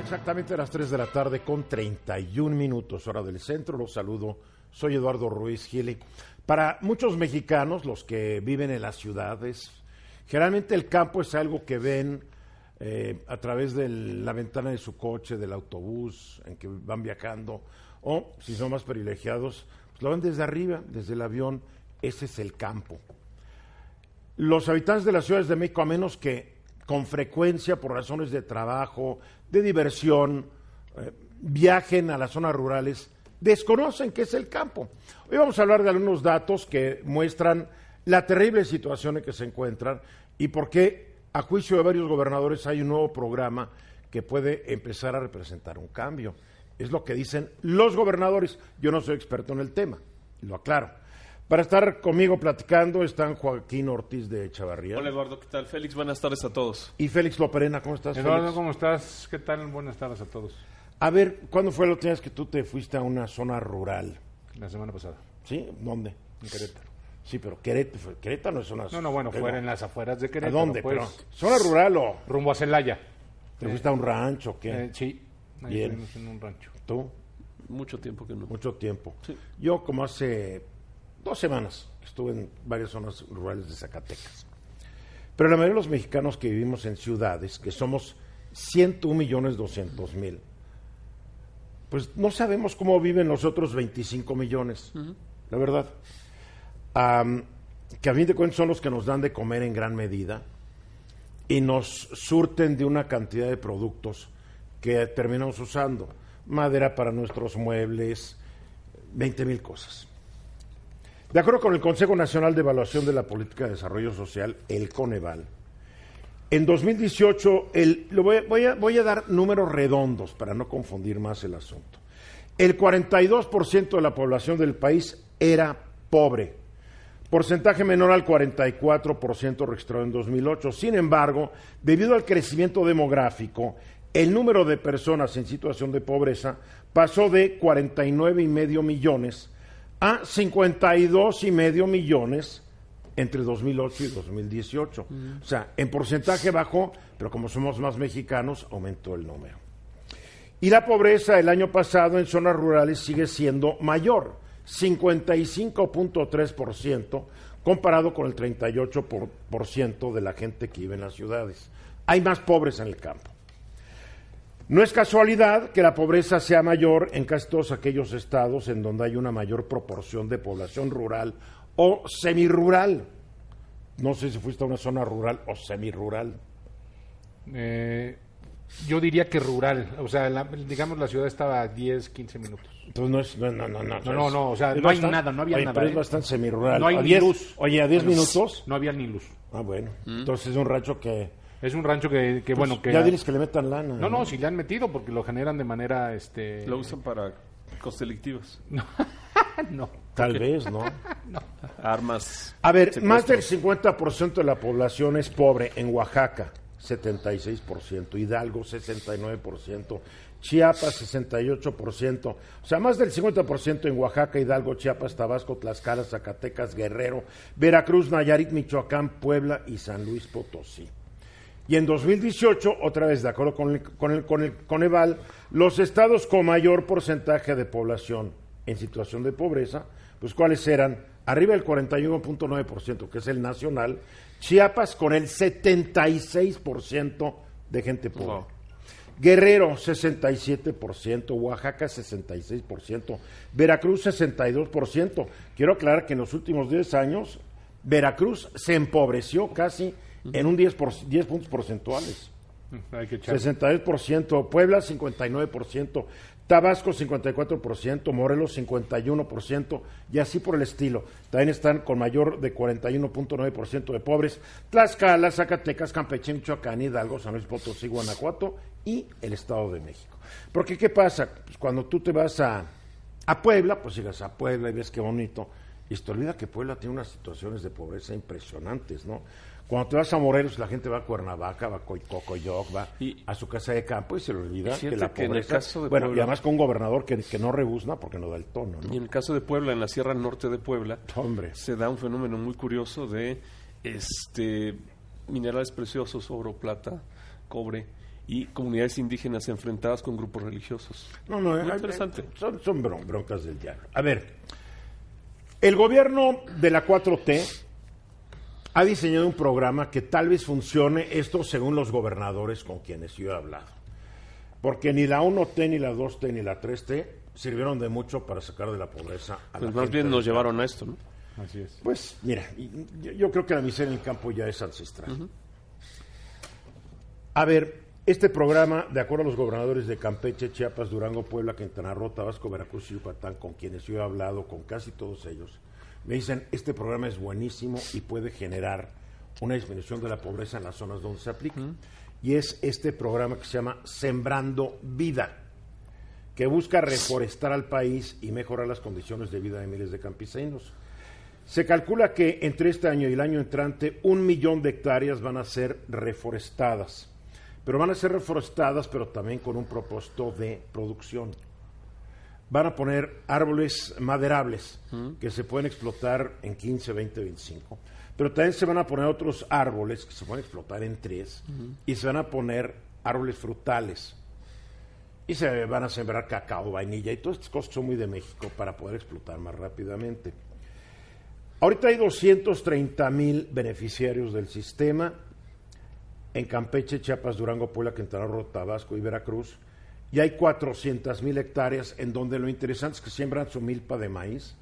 Exactamente a las 3 de la tarde con 31 minutos, hora del centro. Los saludo. Soy Eduardo Ruiz Gili. Para muchos mexicanos, los que viven en las ciudades, generalmente el campo es algo que ven eh, a través de la ventana de su coche, del autobús en que van viajando, o si son más privilegiados, pues lo ven desde arriba, desde el avión. Ese es el campo. Los habitantes de las ciudades de México, a menos que con frecuencia por razones de trabajo, de diversión, eh, viajen a las zonas rurales, desconocen qué es el campo. Hoy vamos a hablar de algunos datos que muestran la terrible situación en que se encuentran y por qué, a juicio de varios gobernadores, hay un nuevo programa que puede empezar a representar un cambio. Es lo que dicen los gobernadores. Yo no soy experto en el tema, lo aclaro. Para estar conmigo platicando están Joaquín Ortiz de Chavarría. Hola Eduardo, ¿qué tal? Félix, buenas tardes a todos. Y Félix Loperena, ¿cómo estás? Eduardo, Félix? ¿cómo estás? ¿Qué tal? Buenas tardes a todos. A ver, ¿cuándo fue la última vez que tú te fuiste a una zona rural? La semana pasada, ¿Sí? ¿Dónde? en Querétaro. Sí, pero Querétaro, Querétaro no es una No, no, bueno, fuera en las afueras de ¿A Querétaro. dónde? Pues, Pero, ¿Zona rural o Rumbo a Celaya. te fuiste a un rancho o qué? Eh, sí, ahí Bien. estuvimos en un rancho. ¿Tú? Mucho tiempo que no. Mucho tiempo. Sí. Yo como hace dos semanas estuve en varias zonas rurales de Zacatecas. Pero la mayoría de los mexicanos que vivimos en ciudades, que somos 101 millones 200 mil, pues no sabemos cómo viven los otros 25 millones, la verdad. Que a fin de cuentas son los que nos dan de comer en gran medida y nos surten de una cantidad de productos que terminamos usando. Madera para nuestros muebles, 20 mil cosas. De acuerdo con el Consejo Nacional de Evaluación de la Política de Desarrollo Social, el Coneval, en 2018, el, lo voy, a- voy a, dar números redondos para no confundir más el asunto. El 42% de la población del país era pobre, porcentaje menor al 44% registrado en 2008. Sin embargo, debido al crecimiento demográfico, el número de personas en situación de pobreza pasó de 49 y medio millones a 52 y medio millones entre 2008 y 2018. O sea, en porcentaje bajó, pero como somos más mexicanos, aumentó el número. Y la pobreza el año pasado en zonas rurales sigue siendo mayor, 55.3% comparado con el 38% por- por ciento de la gente que vive en las ciudades. Hay más pobres en el campo. No es casualidad que la pobreza sea mayor en casi todos aquellos estados en donde hay una mayor proporción de población rural o semirural. No sé si fuiste a una zona rural o semirural. Eh, yo diría que rural. O sea, la- digamos la ciudad estaba a 10, 15 minutos. Entonces no es, no, no, no, no. No, no, no, o sea, no hay bastante- nada, no había oye, nada, Pero es ¿eh? bastante semirural. No hay ¿A ni 10? luz. Oye, ¿a 10 minutos? No había ni luz. Ah, bueno. Entonces es un rancho que... Es un rancho que, que bueno, que... Pues, Ya diles que le metan lana. No, no, si le han metido porque lo generan de manera, este... Lo usan para conselectivas, No. Tal vez, ¿no? armas. A ver, secuestros. más del 50% de la población es pobre en Oaxaca, 76%, Hidalgo 69%, Chiapas 68%, o sea, más del 50% en Oaxaca, Hidalgo, Chiapas, Tabasco, Tlaxcala, Zacatecas, Guerrero, Veracruz, Nayarit, Michoacán, Puebla y San Luis Potosí. Y en 2018, otra vez de acuerdo con el, con el, con el Coneval, los estados con mayor porcentaje de población en situación de pobreza, pues cuáles eran arriba del 41.9%, que es el nacional, Chiapas con el 76% de gente pobre. Guerrero 67%, Oaxaca 66%, Veracruz 62%. Quiero aclarar que en los últimos 10 años Veracruz se empobreció casi en un 10, por, 10 puntos porcentuales. Hay que echar. 62%, Puebla 59%, Tabasco 54%, Morelos 51% y así por el estilo. También están con mayor de 41.9% de pobres Tlaxcala, Zacatecas, Campeche, Michoacán, Hidalgo, San Luis Potosí, Guanajuato y el Estado de México. Porque ¿qué pasa? Pues cuando tú te vas a, a Puebla, pues llegas a Puebla y ves qué bonito. Y se te olvida que Puebla tiene unas situaciones de pobreza impresionantes, ¿no? Cuando te vas a Morelos, la gente va a Cuernavaca, va a Cocoyoc, va Y- a su casa de campo y se le olvida Y que la que en el pobreza... caso de bueno, y además con un gobernador que, que no rebuzna porque no da el tono, Y ¿no? en el caso de Puebla, en la Sierra Norte de Puebla, Hombre. se da un fenómeno muy curioso de este minerales preciosos, oro, plata, cobre y comunidades indígenas enfrentadas con grupos religiosos. No, no, Muy hay- interesante. Son, son bron- broncas del diablo. A ver, el gobierno de la 4T ha diseñado un programa que tal vez funcione esto según los gobernadores con quienes yo he hablado. Porque ni la 1T, ni la 2T, ni la 3T sirvieron de mucho para sacar de la pobreza a Pues la más gente bien nos campo. llevaron a esto, ¿no? Así es. Pues mira, yo creo que la miseria en el campo ya es ancestral. A ver, este programa, de acuerdo a los gobernadores de Campeche, Chiapas, Durango, Puebla, Quintana Roo, Tabasco, Veracruz y Yucatán, con quienes yo he hablado, con casi todos ellos, me dicen, este programa es buenísimo y puede generar una disminución de la pobreza en las zonas donde se aplica. Y es este programa que se llama Sembrando Vida que busca reforestar al país y mejorar las condiciones de vida de miles de campesinos. Se calcula que entre este año y el año entrante un millón de hectáreas van a ser reforestadas, pero van a ser reforestadas pero también con un propósito de producción. Van a poner árboles maderables que se pueden explotar en 15, 20, 25, pero también se van a poner otros árboles que se pueden explotar en tres y se van a poner árboles frutales y se van a sembrar cacao, vainilla y todas estas cosas son muy de México para poder explotar más rápidamente. Ahorita hay 230 mil beneficiarios del sistema en Campeche, Chiapas, Durango, Puebla, Quintana Roo, Tabasco y Veracruz. Y hay 400 mil hectáreas en donde lo interesante es que siembran su milpa de maíz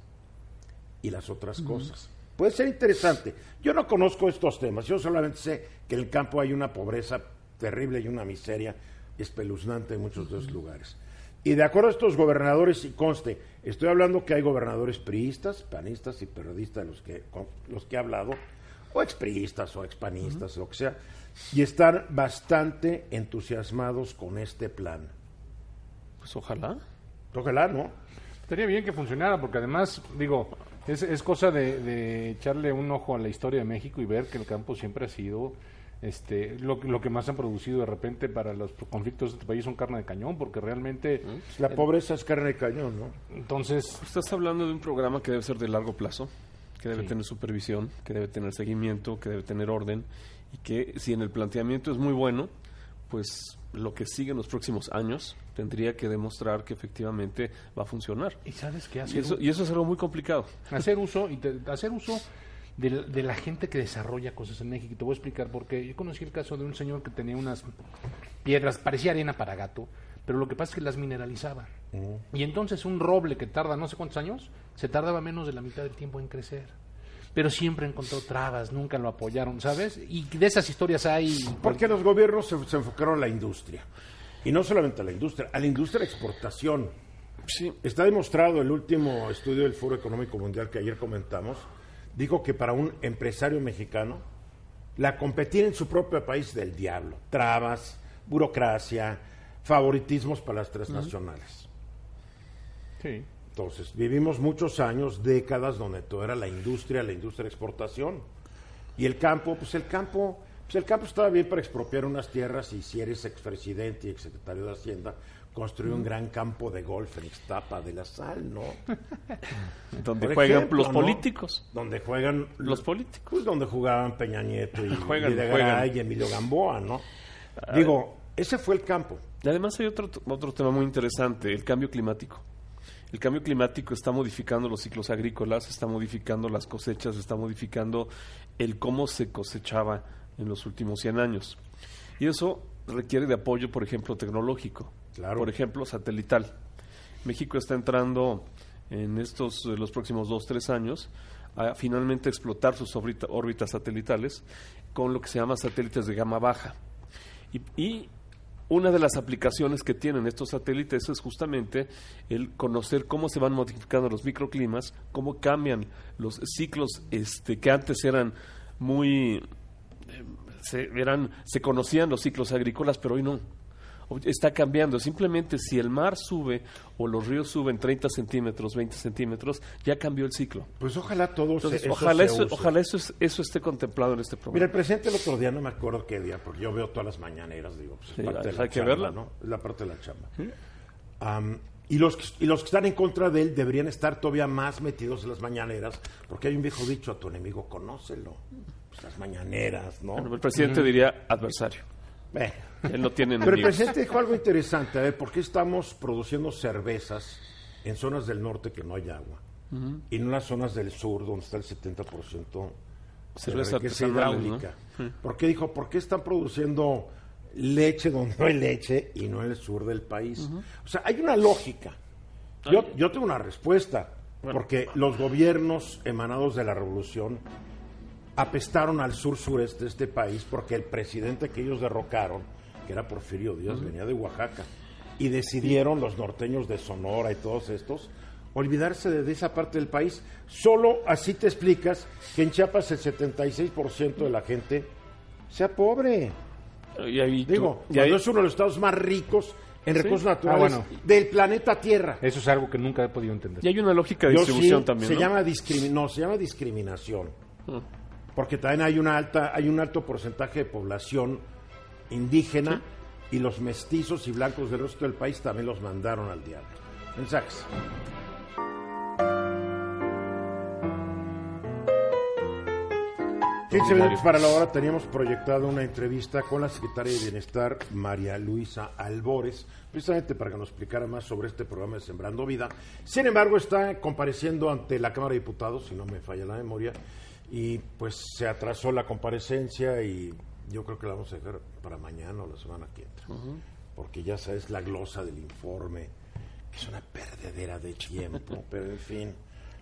y las otras cosas. Puede ser interesante. Yo no conozco estos temas. Yo solamente sé que en el campo hay una pobreza terrible y una miseria espeluznante en muchos de esos lugares. Y de acuerdo a estos gobernadores, y conste, estoy hablando que hay gobernadores priistas, panistas y periodistas los que, con los que he hablado, o expriistas o expanistas, lo que sea, y están bastante entusiasmados con este plan. Pues ojalá. Ojalá, ¿no? Estaría bien que funcionara, porque además, digo, es, es cosa de, de echarle un ojo a la historia de México y ver que el campo siempre ha sido este lo, lo que más han producido de repente para los conflictos de este país son carne de cañón, porque realmente, La pobreza es carne de cañón, ¿no? entonces, Estás hablando de un programa que debe ser de largo plazo, que debe Sí. tener supervisión, que debe tener seguimiento, que debe tener orden y que si en el planteamiento es muy bueno, pues lo que sigue en los próximos años tendría que demostrar que efectivamente va a funcionar. ¿y sabes qué Y eso, y eso es algo muy complicado. hacer uso y te- hacer uso de, la- de la gente que desarrolla cosas en México. Y Te voy a explicar porque yo conocí el caso de un señor que tenía unas piedras, parecía arena para gato, pero lo que pasa es que las mineralizaba. Y entonces un roble que tarda no sé cuántos años, se tardaba menos de la mitad del tiempo en crecer. Pero siempre encontró trabas, nunca lo apoyaron, ¿sabes? Y de esas historias hay... Porque los gobiernos se, se enfocaron a la industria. Y no solamente a la industria, a la industria de exportación. Sí, Está demostrado el último estudio del Foro Económico Mundial que ayer comentamos, dijo que para un empresario mexicano, la competir en su propio país del diablo. Trabas, burocracia, favoritismos para las transnacionales. Sí. Entonces, vivimos muchos años, décadas, donde todo era la industria, la industria de exportación. Y el campo, pues el campo, pues el campo estaba bien para expropiar unas tierras y si eres expresidente y exsecretario de Hacienda, construir un gran campo de golf en Ixtapa de la Sal, ¿no? donde Por juegan ejemplo, los ¿no? políticos. Donde juegan Los políticos. pues donde jugaban Peña Nieto y Juegan, juegan. y Emilio Gamboa, ¿no? Digo, ese fue el campo. Y además hay otro, otro tema muy interesante, el cambio climático. El cambio climático está modificando los ciclos agrícolas, está modificando las cosechas, está modificando el cómo se cosechaba en los últimos 100 años. Y eso requiere de apoyo, por ejemplo, tecnológico. Claro. Por ejemplo, satelital. México está entrando en estos eh, los próximos dos tres años a finalmente explotar sus órbita- órbitas satelitales con lo que se llama satélites de gama baja. Y, y una de las aplicaciones que tienen estos satélites es justamente el conocer cómo se van modificando los microclimas, cómo cambian los ciclos este, que antes eran muy... se, eran, se conocían los ciclos agrícolas, pero hoy no. Hoy Está cambiando. Simplemente si el mar sube o los ríos suben 30 centímetros, 20 centímetros, ya cambió el ciclo. Pues ojalá Entonces, eso ojalá, se eso, use. ojalá eso, es- eso esté contemplado en este Mira, programa. el presidente el otro día, no me acuerdo qué día, porque yo veo todas las mañaneras, digo, pues es Sí, parte de hay la que chamba, verla. ¿no? Es la parte de la chamba. Am, y, los, que- y los que están en contra de él deberían estar todavía más metidos en las mañaneras, porque hay un viejo dicho, a tu enemigo conócelo. Pues las mañaneras, ¿no? Bueno, el presidente diría adversario. Él no tiene Pero el presidente dijo algo interesante, a ver, ¿por qué estamos produciendo cervezas en zonas del norte que no hay agua? Y no en las zonas del sur, donde está el 70% de Cerveza la riqueza artesanales, ¿no? hidráulica. ¿Por qué dijo, por qué están produciendo leche donde no hay leche y no en el sur del país? O sea, hay una lógica. Yo, yo tengo una respuesta, porque los gobiernos emanados de la revolución apestaron al sur sureste de este país porque el presidente que ellos derrocaron, que era Porfirio Díaz, venía de Oaxaca. Y decidieron los norteños de Sonora y todos estos olvidarse de, esa parte del país. Solo así te explicas que en Chiapas el 76% de la gente sea pobre. Y ahí tú- Digo, y ahí- es uno de los estados más ricos en recursos naturales Ah, bueno. del planeta Tierra. Eso es algo que nunca he podido entender. y hay una lógica de Yo distribución sí, también. Se ¿no? llama discrimi- no, se llama discriminación. Ah. Porque también hay una alta, hay un alto porcentaje de población indígena y los mestizos y blancos del resto del país también los mandaron al diablo. Mensajes. 15 minutos para la hora teníamos proyectado una entrevista con la secretaria de Bienestar, María Luisa Albores, precisamente para que nos explicara más sobre este programa de Sembrando Vida. Sin embargo, está compareciendo ante la Cámara de Diputados, si no me falla la memoria, y pues se atrasó la comparecencia y yo creo que la vamos a dejar para mañana o la semana que entra. Porque ya sabes la glosa del informe, que es una perdedera de tiempo, pero en fin,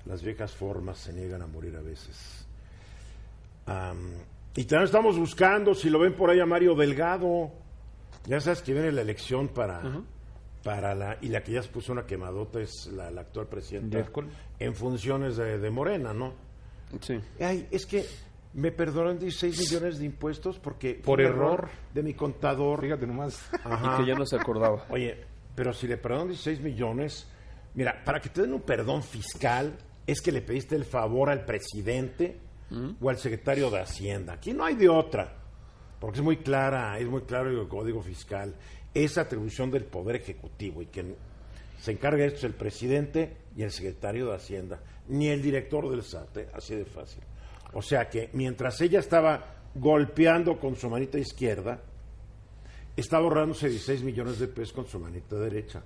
las viejas formas se niegan a morir a veces. Am, y también estamos buscando, si lo ven por ahí, a Mario Delgado. Ya sabes que viene la elección para, para la... Y la que ya se puso una quemadota es la, la actual presidenta en funciones de, de Morena, ¿no? Sí. Ay, es que me perdonan 16 millones de impuestos porque... Por error. De mi contador. Fíjate nomás. Ajá. Y que ya no se acordaba. Oye, pero si le perdonan 16 millones, mira, para que te den un perdón fiscal es que le pediste el favor al presidente o al secretario de Hacienda. Aquí no hay de otra, porque es muy clara, es muy claro el Código Fiscal. Es atribución del Poder Ejecutivo y quien se encarga de esto es el presidente y el secretario de Hacienda, ni el director del SAT, así de fácil. O sea que mientras ella estaba golpeando con su manita izquierda, estaba ahorrándose 16 millones de pesos con su manita derecha.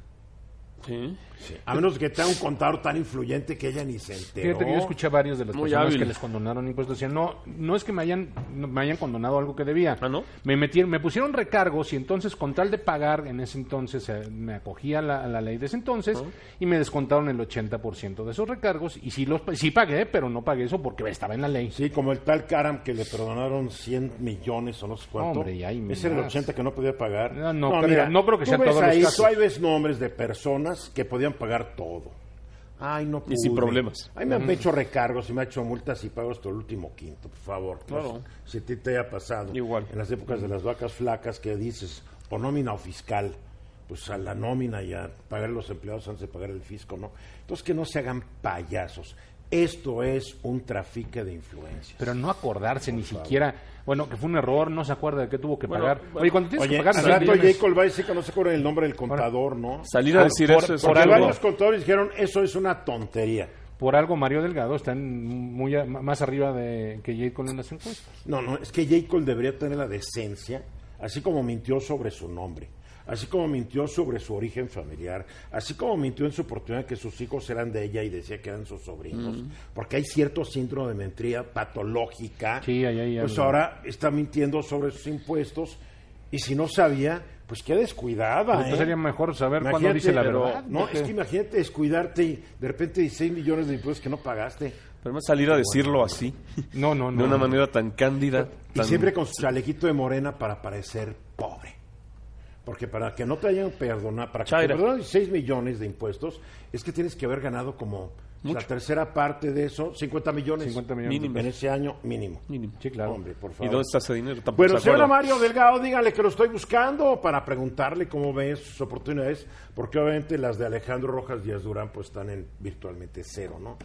Sí. A menos que tenga un contador tan influyente que ella ni se enteró. Fíjate que yo escuché a varios de las Muy personas hábil. que les condonaron impuestos. Decían, no, no es que me hayan, no- me hayan condonado algo que debía. Ah, ¿no? Me metieron, me pusieron recargos y entonces con tal de pagar, en ese entonces eh, me acogí a la, a la ley de ese entonces y me descontaron el 80% de esos recargos y sí, los, sí pagué, pero no pagué eso porque estaba en la ley. Sí, como el tal Karam que le perdonaron 100 millones o no sé cuánto. Hombre, y hay Ese era el más. 80 que no podía pagar. No, no creo- no creo que tú sean ves todos los ahí. Tú ahí ves nombres de personas que podían pagar todo. Ay, no pude. Y sin problemas. Ay, me han hecho recargos y me ha hecho multas y pago hasta el último quinto, por favor. Claro. No sé si ti te haya pasado. Igual. En las épocas de las vacas flacas que dices, o nómina o fiscal, pues a la nómina ya pagar a los empleados antes de pagar el fisco, ¿no? Entonces que no se hagan payasos. Esto es un trafique de influencias. Pero no acordarse ni siquiera, bueno, que fue un error, no se acuerda de qué tuvo que Bueno, pagar. bueno. Oye, cuando tienes Oye, que pagar al 100 rato millones- Jacob va a decir que no se acuerda el nombre del contador, ¿no? Salir a decir por- eso es por algo- varios contadores dijeron, eso es una tontería. Por algo Mario Delgado está en muy a- más arriba de que Jade con las encuestas. No, no, es que J. Cole debería tener la decencia, así como mintió sobre su nombre, así como mintió sobre su origen familiar, así como mintió en su oportunidad que sus hijos eran de ella y decía que eran sus sobrinos, porque hay cierto síndrome de mentira patológica. Sí, ahí hay Pues ahora está mintiendo sobre sus impuestos y si no sabía, pues qué descuidada. Entonces ¿eh? sería mejor saber cuándo dice la verdad. No, es que imagínate descuidarte y de repente 16 millones de impuestos que no pagaste. Pero además salir a decirlo así, No, no, no. de una manera tan cándida. Y tan- siempre con su chalequito de morena para parecer pobre. Porque para que no te hayan perdonado, para que te perdonen 16 millones de impuestos, es que tienes que haber ganado como la tercera parte de eso, 50 millones. 50 millones. Mínimo. En ese año, mínimo. Mínimo. Sí, claro. Hombre, por ¿Y favor. dónde está ese dinero? Tampoco Bueno, se señor acuerda. Mario Delgado, dígale que lo estoy buscando para preguntarle cómo ve sus oportunidades, porque obviamente las de Alejandro Rojas Díaz Durán pues están en virtualmente cero, ¿no?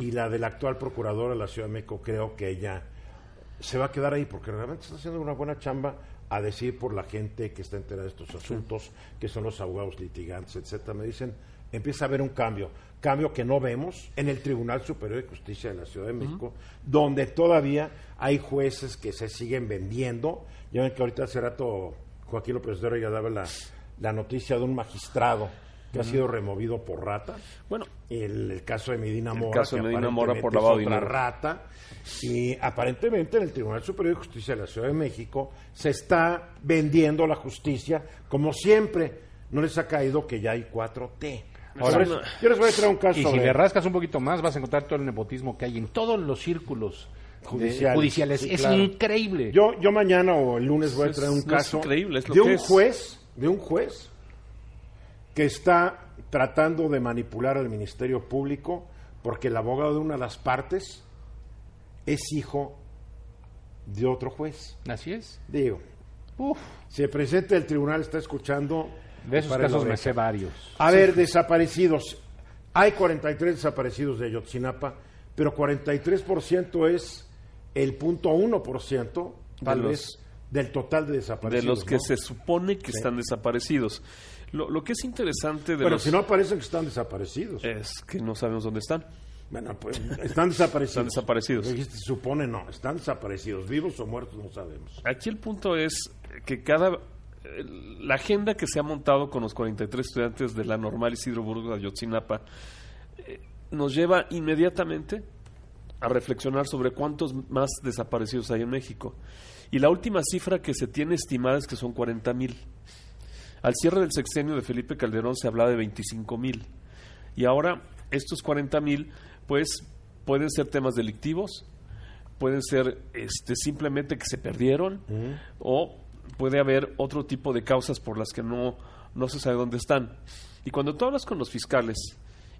Y la del actual procurador de la Ciudad de México creo que ella se va a quedar ahí, porque realmente está haciendo una buena chamba a decir por la gente que está enterada de estos asuntos, que son los abogados litigantes, etcétera. Me dicen, empieza a haber un cambio, cambio que no vemos en el Tribunal Superior de Justicia de la Ciudad de México, donde todavía hay jueces que se siguen vendiendo. Ya ven que ahorita hace rato Joaquín López Dóriga ya daba la, la noticia de un magistrado que ha sido removido por rata. Bueno, El, el caso de Medina El Mora, caso de Medina Mora por lavado de dinero. rata. Y aparentemente en el Tribunal Superior de Justicia de la Ciudad de México se está vendiendo la justicia como siempre. No les ha caído que ya hay 4T. Ahora, yo les voy a traer un caso Y si le rascas un poquito más, vas a encontrar todo el nepotismo que hay en todos los círculos de- Judiciales, judiciales. sí, es claro. increíble. Yo, yo mañana o el lunes voy a Es- traer un es caso increíble, es lo de que un es. juez, de un juez que está tratando de manipular al Ministerio Público porque el abogado de una de las partes es hijo de otro juez. Así es. Digo, Uf, si el presidente del tribunal está escuchando... de esos casos me sé varios. A ver, desaparecidos. Hay 43 desaparecidos de Ayotzinapa, pero 43% es el punto 1%, tal vez, del total de de desaparecidos. los que ¿no? se supone que están desaparecidos. Lo, lo que es interesante de Pero los si no aparecen que están desaparecidos. es que no sabemos dónde están. Bueno, pues están desaparecidos. Están desaparecidos. Se supone no, están desaparecidos, vivos o muertos no sabemos. Aquí el punto es que cada eh, la agenda que se ha montado con los 43 estudiantes de la normal Isidro Burgos de Ayotzinapa eh, nos lleva inmediatamente a reflexionar sobre cuántos más desaparecidos hay en México. Y la última cifra que se tiene estimada es que son 40 mil. Al cierre del sexenio de Felipe Calderón se hablaba de 25 mil. Y ahora estos 40 mil, pues, pueden ser temas delictivos, pueden ser este, simplemente que se perdieron, o puede haber otro tipo de causas por las que no, no se sabe dónde están. Y cuando tú hablas con los fiscales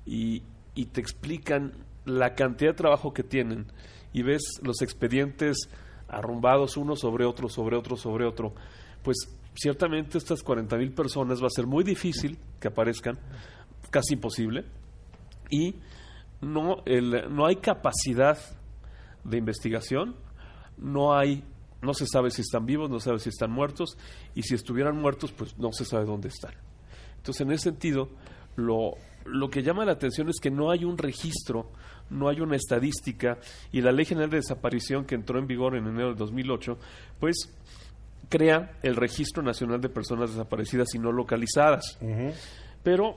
y, y te explican la cantidad de trabajo que tienen y ves los expedientes arrumbados uno sobre otro, sobre otro, sobre otro, pues ciertamente estas 40 mil personas va a ser muy difícil que aparezcan, casi imposible, y no, el, no hay capacidad de investigación, no hay, no se sabe si están vivos, no se sabe si están muertos, y si estuvieran muertos, pues no se sabe dónde están. Entonces, en ese sentido, lo, lo que llama la atención es que no hay un registro, no hay una estadística, y la Ley General de Desaparición que entró en vigor en enero del 2008, pues crea el Registro Nacional de Personas Desaparecidas y No Localizadas. Pero,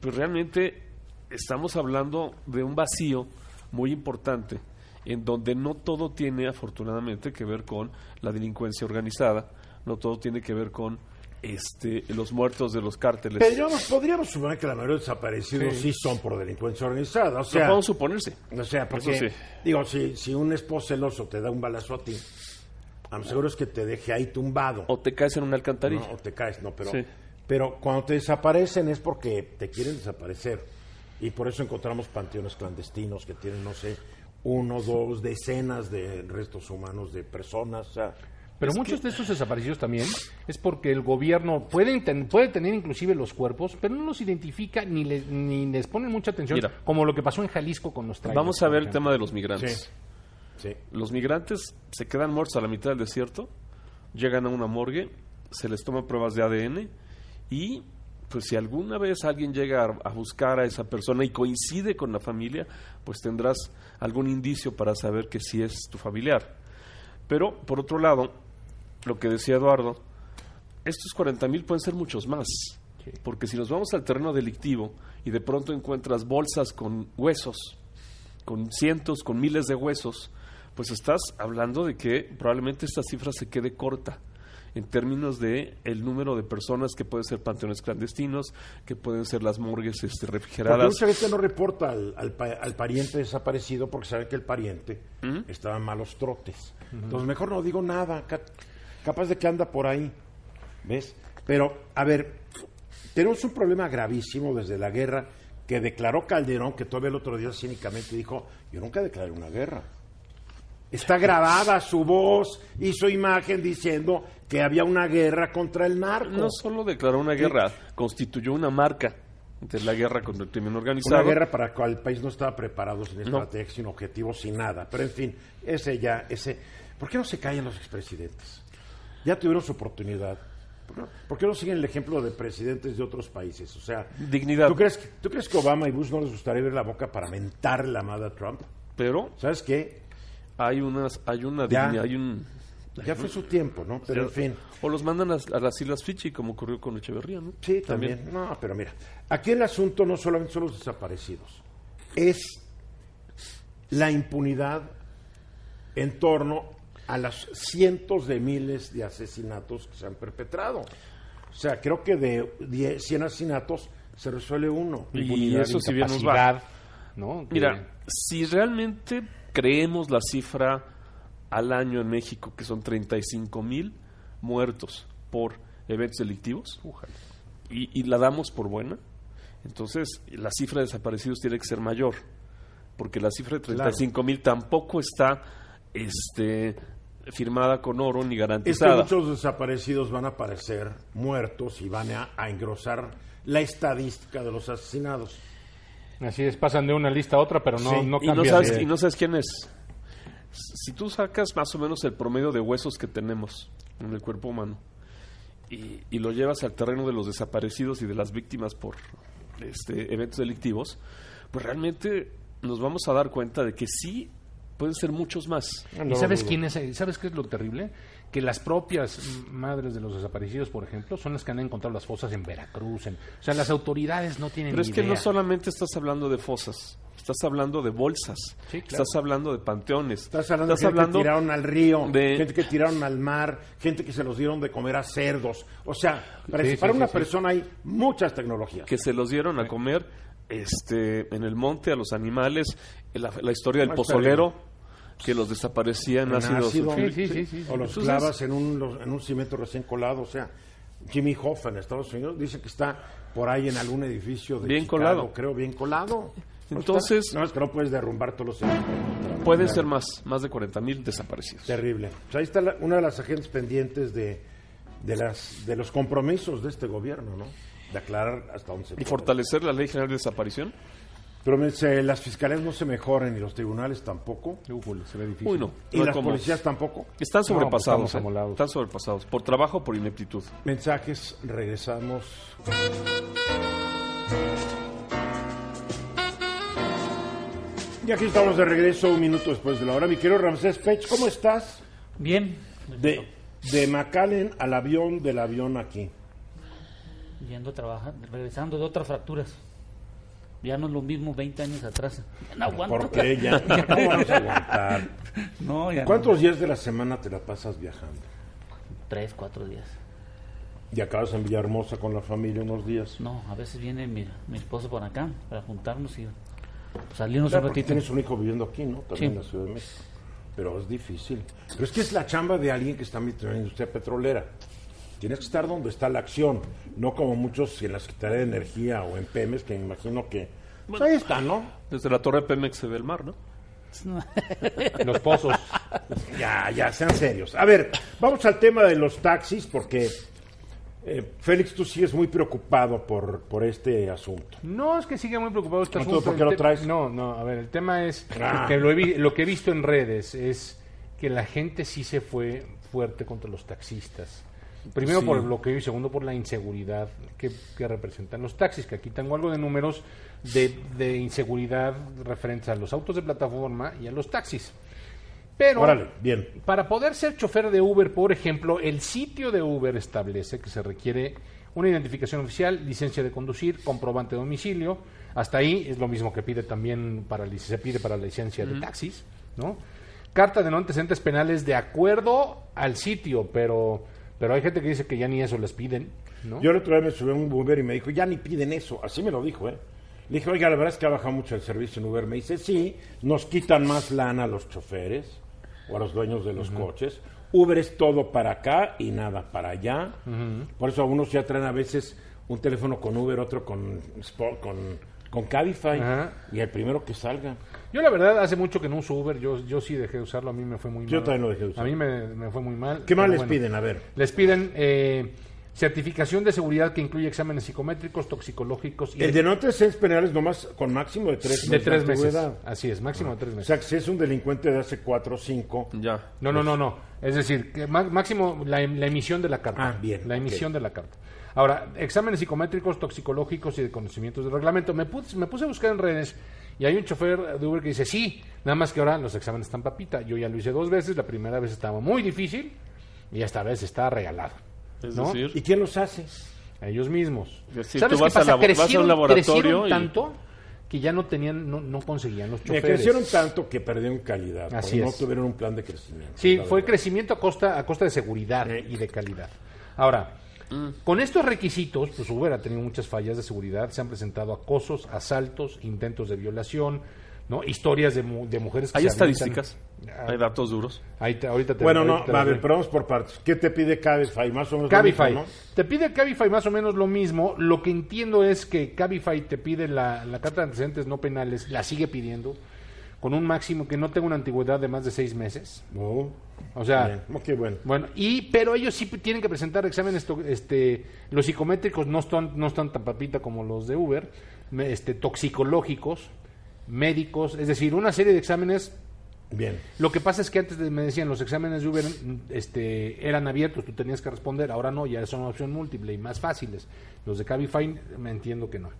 pues realmente estamos hablando de un vacío muy importante en donde no todo tiene afortunadamente que ver con la delincuencia organizada, no todo tiene que ver con este los muertos de los cárteles. Podríamos, podríamos suponer que la mayoría de desaparecidos sí, son por delincuencia organizada. O No sea, podemos suponerse. O sea, porque, sí. digo, si, si un esposo celoso te da un balazo a ti, a lo seguro es que te deje ahí tumbado. O te caes en una alcantarilla. ¿no? O te caes, no, pero, Sí. pero cuando te desaparecen es porque te quieren desaparecer. Y por eso encontramos panteones clandestinos que tienen, no sé, uno, dos, decenas de restos humanos de personas. O sea, Pero muchos de estos desaparecidos también es porque el gobierno puede, puede tener inclusive los cuerpos, pero no los identifica ni, le- ni les pone mucha atención, Mira. como lo que pasó en Jalisco con los trailers. Vamos a ver el tema de los migrantes. sí. Los migrantes se quedan muertos a la mitad del desierto, llegan a una morgue, se les toma pruebas de ADN y pues si alguna vez alguien llega a, a buscar a esa persona y coincide con la familia, pues tendrás algún indicio para saber que sí es tu familiar. Pero por otro lado, lo que decía Eduardo, estos 40 mil pueden ser muchos más. Sí. Porque si nos vamos al terreno delictivo y de pronto encuentras bolsas con huesos, con cientos, con miles de huesos, pues estás hablando de que probablemente esta cifra se quede corta en términos de el número de personas que pueden ser panteones clandestinos, que pueden ser las morgues este, Porque refrigeradas. mucha gente no reporta al, al pa- al pariente desaparecido porque sabe que el pariente ¿Mm? estaba en malos trotes. Entonces, mejor no digo nada. Ca- capaz de que anda por ahí. ¿Ves? Pero, a ver, tenemos un problema gravísimo desde la guerra que declaró Calderón, que todavía el otro día cínicamente dijo, yo nunca declaré una guerra. Está grabada su voz y su imagen diciendo que había una guerra contra el narco. No solo declaró una guerra, constituyó una marca de la guerra contra el crimen organizado. Una guerra para la cual el país no estaba preparado, sin estrategia, sin objetivos, sin nada. Pero en fin, ese ya, ese... ¿Por qué no se callan los expresidentes? Ya tuvieron su oportunidad. ¿Por qué no- ¿Por qué no siguen el ejemplo de presidentes de otros países? O sea, Dignidad. ¿tú crees, que- ¿tú crees que Obama y Bush no les gustaría ver la boca para mentar la amada Trump? Pero ¿Sabes qué? hay unas, hay una Ya. dignidad, hay un Ya fue su tiempo, ¿no? Pero en fin. O los mandan a, a las Islas Fiji, como ocurrió con Echeverría, ¿no? Sí, también. No, pero mira, aquí el asunto no solamente son los desaparecidos, es la impunidad en torno a los cientos de miles de asesinatos que se han perpetrado. O sea, creo que de 10, 100 asesinatos se resuelve uno. Y eso si bien nos va. ¿no? Mira, si realmente creemos la cifra al año en México, que son 35 mil muertos por eventos delictivos, y, y la damos por buena, entonces la cifra de desaparecidos tiene que ser mayor, porque la cifra de 35 mil tampoco está este, firmada con oro ni Es que garantizada. muchos desaparecidos van a aparecer muertos y van a, a engrosar la estadística de los asesinados. Así es, pasan de una lista a otra, pero no, Sí, no y no, sabes, de- y no sabes quién es. Si tú sacas más o menos el promedio de huesos que tenemos en el cuerpo humano y, y lo llevas al terreno de los desaparecidos y de las víctimas por este, eventos delictivos, pues realmente nos vamos a dar cuenta de que sí pueden ser muchos más. No ¿Y sabes quién es? ¿Sabes qué es lo terrible? Que las propias madres de los desaparecidos, por ejemplo, son las que han encontrado las fosas en Veracruz. en- o sea, las autoridades no tienen Pero es que no solamente estás hablando de fosas, estás hablando de bolsas, Sí, claro. estás hablando de panteones, Estás hablando de gente que tiraron al río, de- gente que tiraron al mar, gente que se los dieron de comer a cerdos. O sea, para, Sí, para sí, una sí, sí. persona hay muchas tecnologías. que se los dieron a comer este en el monte a los animales, la, la historia del No, pozolero que los desaparecía en En ácido. Sí, sí, sí, sí. O los Entonces- clavas en un, los- en un cemento recién colado. O sea, Jimmy Hoffa en Estados Unidos dice que está por ahí en algún edificio de Bien Chicago, colado. creo, bien colado. No Entonces- no, es que no puedes derrumbar todos los edificios. Pueden ser más, más de 40 mil desaparecidos. Terrible. Pues ahí está la- una de las agentes pendientes de, de, las, de los compromisos de este gobierno, ¿no? De aclarar hasta dónde se Y puede. fortalecer la ley general de desaparición. Pero me dice, las fiscalías no se mejoran y los tribunales tampoco. Ujule, se ve difícil. Uy, no. Y no las policías tampoco. Están pues sobrepasados. estamos ¿eh? Están sobrepasados. Por trabajo o por ineptitud. Mensajes, regresamos. Y aquí estamos de regreso un minuto después de la hora. Mi querido Ramsés Pech, ¿cómo estás? Bien, De, de McAllen al avión, del avión aquí. Yendo a trabajar, regresando de otras fracturas. Ya no es lo mismo 20 años atrás. Ya no aguanto. ¿Por qué ya? ¿Cómo vamos a aguantar? No, ya no. ¿Cuántos días de la semana te la pasas viajando? Tres, cuatro días. Y acabas en Villahermosa con la familia unos días. No, a veces viene mi, mi esposo por acá para juntarnos y salirnos Claro, un ratito. tienes un hijo viviendo aquí, ¿no? También Sí. en la Ciudad de México. Pero es difícil. Pero es que es la chamba de alguien que está metido en la industria petrolera. Tienes que estar donde está la acción, no como muchos en la Secretaría de Energía o en Pemex, que me imagino que... Pues ahí está, ¿no? Desde la torre Pemex se ve el mar, ¿no? Los pozos. Ya, ya, sean serios. A ver, vamos al tema de los taxis, porque eh, Félix, tú sigues muy preocupado por, por este asunto. No, es que sigue muy preocupado este asunto. ¿por qué lo traes? No, no, a ver, el tema es Ah. que lo, he vi- lo que he visto en redes es que la gente sí se fue fuerte contra los taxistas. Primero Sí. por el bloqueo y segundo por la inseguridad que, que representan los taxis, que aquí tengo algo de números de, de inseguridad referentes a los autos de plataforma y a los taxis. Pero Órale, bien. para poder ser chofer de Uber, por ejemplo, el sitio de Uber establece que se requiere una identificación oficial, licencia de conducir, comprobante de domicilio. Hasta ahí es lo mismo que pide también para se pide para la licencia de taxis, ¿no? Carta de no antecedentes penales de acuerdo al sitio, pero pero hay gente que dice que ya ni eso les piden, ¿no? Yo el otro día me subí a un Uber y me dijo, ya ni piden eso. Así me lo dijo, ¿eh? Le dije, oiga, la verdad es que ha bajado mucho el servicio en Uber. Me dice, sí, nos quitan más lana a los choferes o a los dueños de los coches. Uber es todo para acá y nada para allá. Por eso algunos ya traen a veces un teléfono con Uber, otro con Spot, con, con Cabify. Ajá. Y el primero que salga. Yo la verdad hace mucho que no uso Uber, yo, yo sí dejé de usarlo, a mí me fue muy mal. Yo también lo dejé de usar. A mí me, me fue muy mal. ¿Qué más les bueno. piden? A ver. Les piden eh, certificación de seguridad que incluye exámenes psicométricos, toxicológicos y El de no antecedentes penales nomás con máximo de tres de tres de meses. Así es, máximo de tres O meses. sea, que si es un delincuente de hace cuatro o cinco, Ya. No, no, no, no. Es decir, que má- máximo la, em- la emisión de la carta. Ah, bien, La emisión de la carta. Ahora, exámenes psicométricos, toxicológicos y de conocimientos del reglamento. Me puse, me puse a buscar en redes y hay un chofer de Uber que dice, sí, nada más que ahora los exámenes están papita. Yo ya lo hice dos veces, la primera vez estaba muy difícil y esta vez está regalado. Es ¿no? decir, ¿y quién los hace? A ellos mismos. Es decir, ¿Sabes tú qué a pasa? labo- vas a un Crecieron- laboratorio crecieron y- tanto que ya no tenían, no, no conseguían los Me choferes. crecieron tanto que perdieron calidad. Así no tuvieron un plan de crecimiento. Sí, fue verdad. crecimiento a costa, a costa de seguridad y de calidad. Ahora, con estos requisitos, pues Uber ha tenido muchas fallas de seguridad, se han presentado acosos, asaltos, intentos de violación, ¿no? Historias de, mu- de mujeres que hay se estadísticas, avientan- hay datos duros. Ahí te- ahorita te- Bueno, no, te a ver, pero vamos por partes. ¿Qué te pide Cabify? Más o menos lo Cabify. mismo, ¿no? Te pide Cabify más o menos lo mismo. Lo que entiendo es que Cabify te pide la, la carta de antecedentes no penales, la sigue pidiendo, con un máximo que no tenga una antigüedad de más de seis meses. No. O sea, Bien, ok, bueno. Bueno, y pero ellos sí tienen que presentar exámenes, to- este, los psicométricos no están, no están tan papita como los de Uber, este, toxicológicos, médicos, es decir, una serie de exámenes. Bien. Lo que pasa es que antes de- me decían los exámenes de Uber este, eran abiertos, tú tenías que responder, ahora no, ya son una opción múltiple y más fáciles. Los de Cabify me entiendo que no.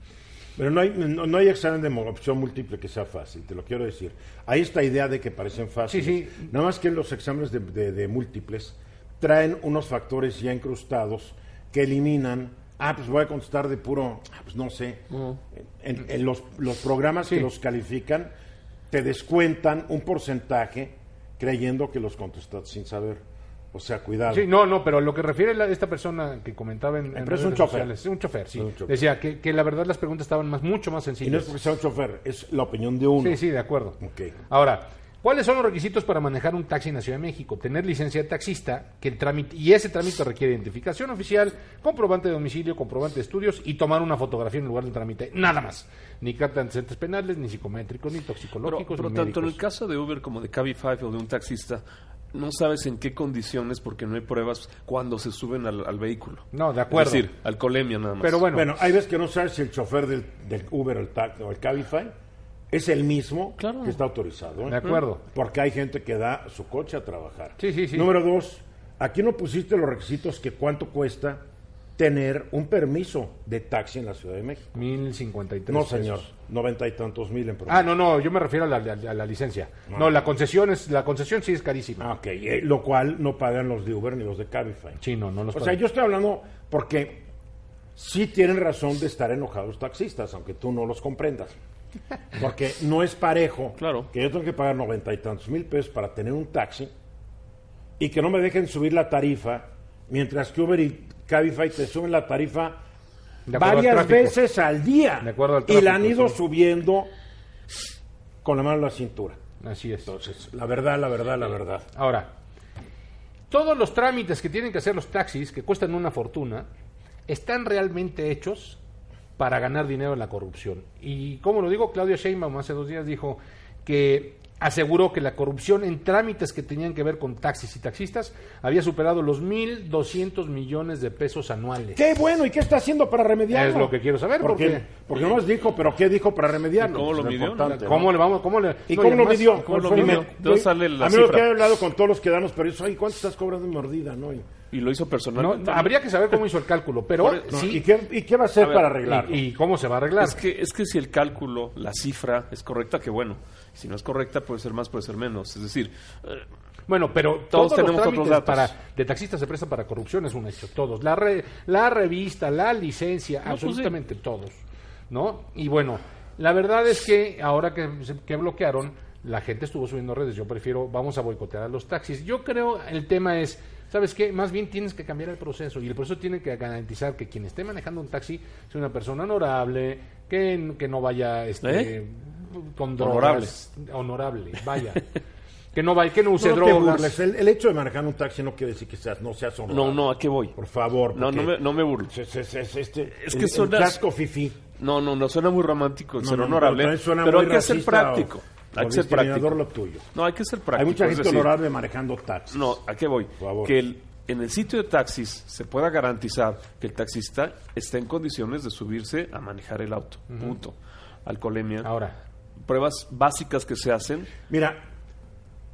Pero no hay, no, no hay examen de opción múltiple que sea fácil, te lo quiero decir. Hay esta idea de que parecen fáciles. Sí, sí. Nada más que los exámenes de, de- de múltiples traen unos factores ya incrustados que eliminan. Ah, pues voy a contestar de puro, ah, pues no sé. En, en los, los programas que los califican te descuentan un porcentaje creyendo que los contestaste sin saber. O sea, cuidado. Sí, no, no, pero lo que refiere la- esta persona que comentaba en, en Pero es un redes chofer. sociales, es un chofer, sí. Es un chofer. Decía que, que la verdad las preguntas estaban más, mucho más y no sencillas. es porque sea un chofer, es la opinión de uno. Sí, sí, de acuerdo. Ok. Ahora, ¿cuáles son los requisitos para manejar un taxi en la Ciudad de México? Tener licencia de taxista, que el trámite y ese trámite requiere identificación oficial, comprobante de domicilio, comprobante de estudios y tomar una fotografía en lugar del trámite. Nada más. Ni carta de antecedentes penales, ni psicométricos, ni Pero, toxicológicos, pero ni tanto en el caso de Uber como de Cabify o de un taxista, no sabes en qué condiciones porque no hay pruebas cuando se suben al, al vehículo. No, de acuerdo. Es decir, alcoholemia nada más. Pero bueno, Bueno, hay veces que no sabes si el chofer del, del Uber o el, taxi, o el Cabify es el mismo Claro. que está autorizado. ¿eh? de acuerdo. Porque hay gente que da su coche a trabajar. Sí, sí, sí. Número dos, aquí no pusiste los requisitos que cuánto cuesta tener un permiso de taxi en la Ciudad de México. 1053. No, señor, noventa y tantos mil en promedio. Ah, no, no, yo me refiero a la, a la licencia. No, la concesión es la concesión sí es carísima. Ah, ok, eh, lo cual no pagan los de Uber ni los de Cabify. Sí, no, no los O sea, yo estoy hablando porque sí tienen razón de estar enojados taxistas, aunque tú no los comprendas. Porque no es parejo Claro. que yo tengo que pagar noventa y tantos mil pesos para tener un taxi y que no me dejen subir la tarifa, mientras que Uber y Cabify te suben la tarifa al varias veces al día. De acuerdo al y la han ido sí. subiendo con la mano en la cintura. Así es. Entonces, la verdad, la verdad, la verdad. Ahora, todos los trámites que tienen que hacer los taxis, que cuestan una fortuna, están realmente hechos para ganar dinero en la corrupción. Y como lo digo, Claudia Sheinbaum hace dos días dijo que aseguró que la corrupción en trámites que tenían que ver con taxis y taxistas había superado los 1.200 millones de pesos anuales. Qué bueno, ¿y qué está haciendo para remediarlo? Es lo que quiero saber, Porque, porque- porque no nos dijo, pero ¿qué dijo para remediarlo? ¿Y cómo lo Pues midió? ¿Cómo le vamos? ¿Cómo le, ¿Y no, cómo lo además- midió? ¿cómo lo midió? me- ¿De dónde sale la a mí lo cifra? que he hablado con todos los que dan los periodistas, ¿cuánto estás cobrando en mordida? No? Y, Y lo hizo No, personalmente. habría que saber cómo hizo el cálculo, pero no, sí. ¿y, qué, y qué va a hacer A para arreglarlo? y, y cómo se va a arreglar? Es que, es que si el cálculo, la cifra es correcta, que bueno. Si no es correcta, puede ser más, puede ser menos. Es decir, eh, Bueno, pero Todos todos, tenemos los otros datos. para de taxistas se prestan para corrupción es un hecho, todos. La re- la revista, la licencia, pues sí. absolutamente todos, ¿no? Y bueno, la verdad es que ahora que, que bloquearon, la gente estuvo subiendo redes. Yo prefiero, vamos a boicotear a los taxis. Yo creo el tema es, ¿sabes qué? Más bien tienes que cambiar el proceso y el proceso tiene que garantizar que quien esté manejando un taxi sea una persona honorable, que, que no vaya este, ¿Eh? con Honorable. drogas. Honorable, vaya. Que no vaya, que no use No, drogas. burles. El, el hecho de manejar un taxi no quiere decir que seas, no seas honrado. No, no, ¿a qué voy? Por favor. No, no me, no me burlo. es, es- es- este, Es el- que el suenas- casco fifí. No, no, no, suena muy romántico, No, ser no, honorable, suena pero muy hay que ser práctico. o- Hay que ser práctico. lo tuyo. No, hay que ser práctico. Hay mucha gente decir, honorable manejando taxis. No, ¿a qué voy? favor. Que el- en el sitio de taxis se pueda garantizar que el taxista está en condiciones de subirse a manejar el auto. Punto. Alcoholemia. Ahora, Pruebas básicas que se hacen. Mira,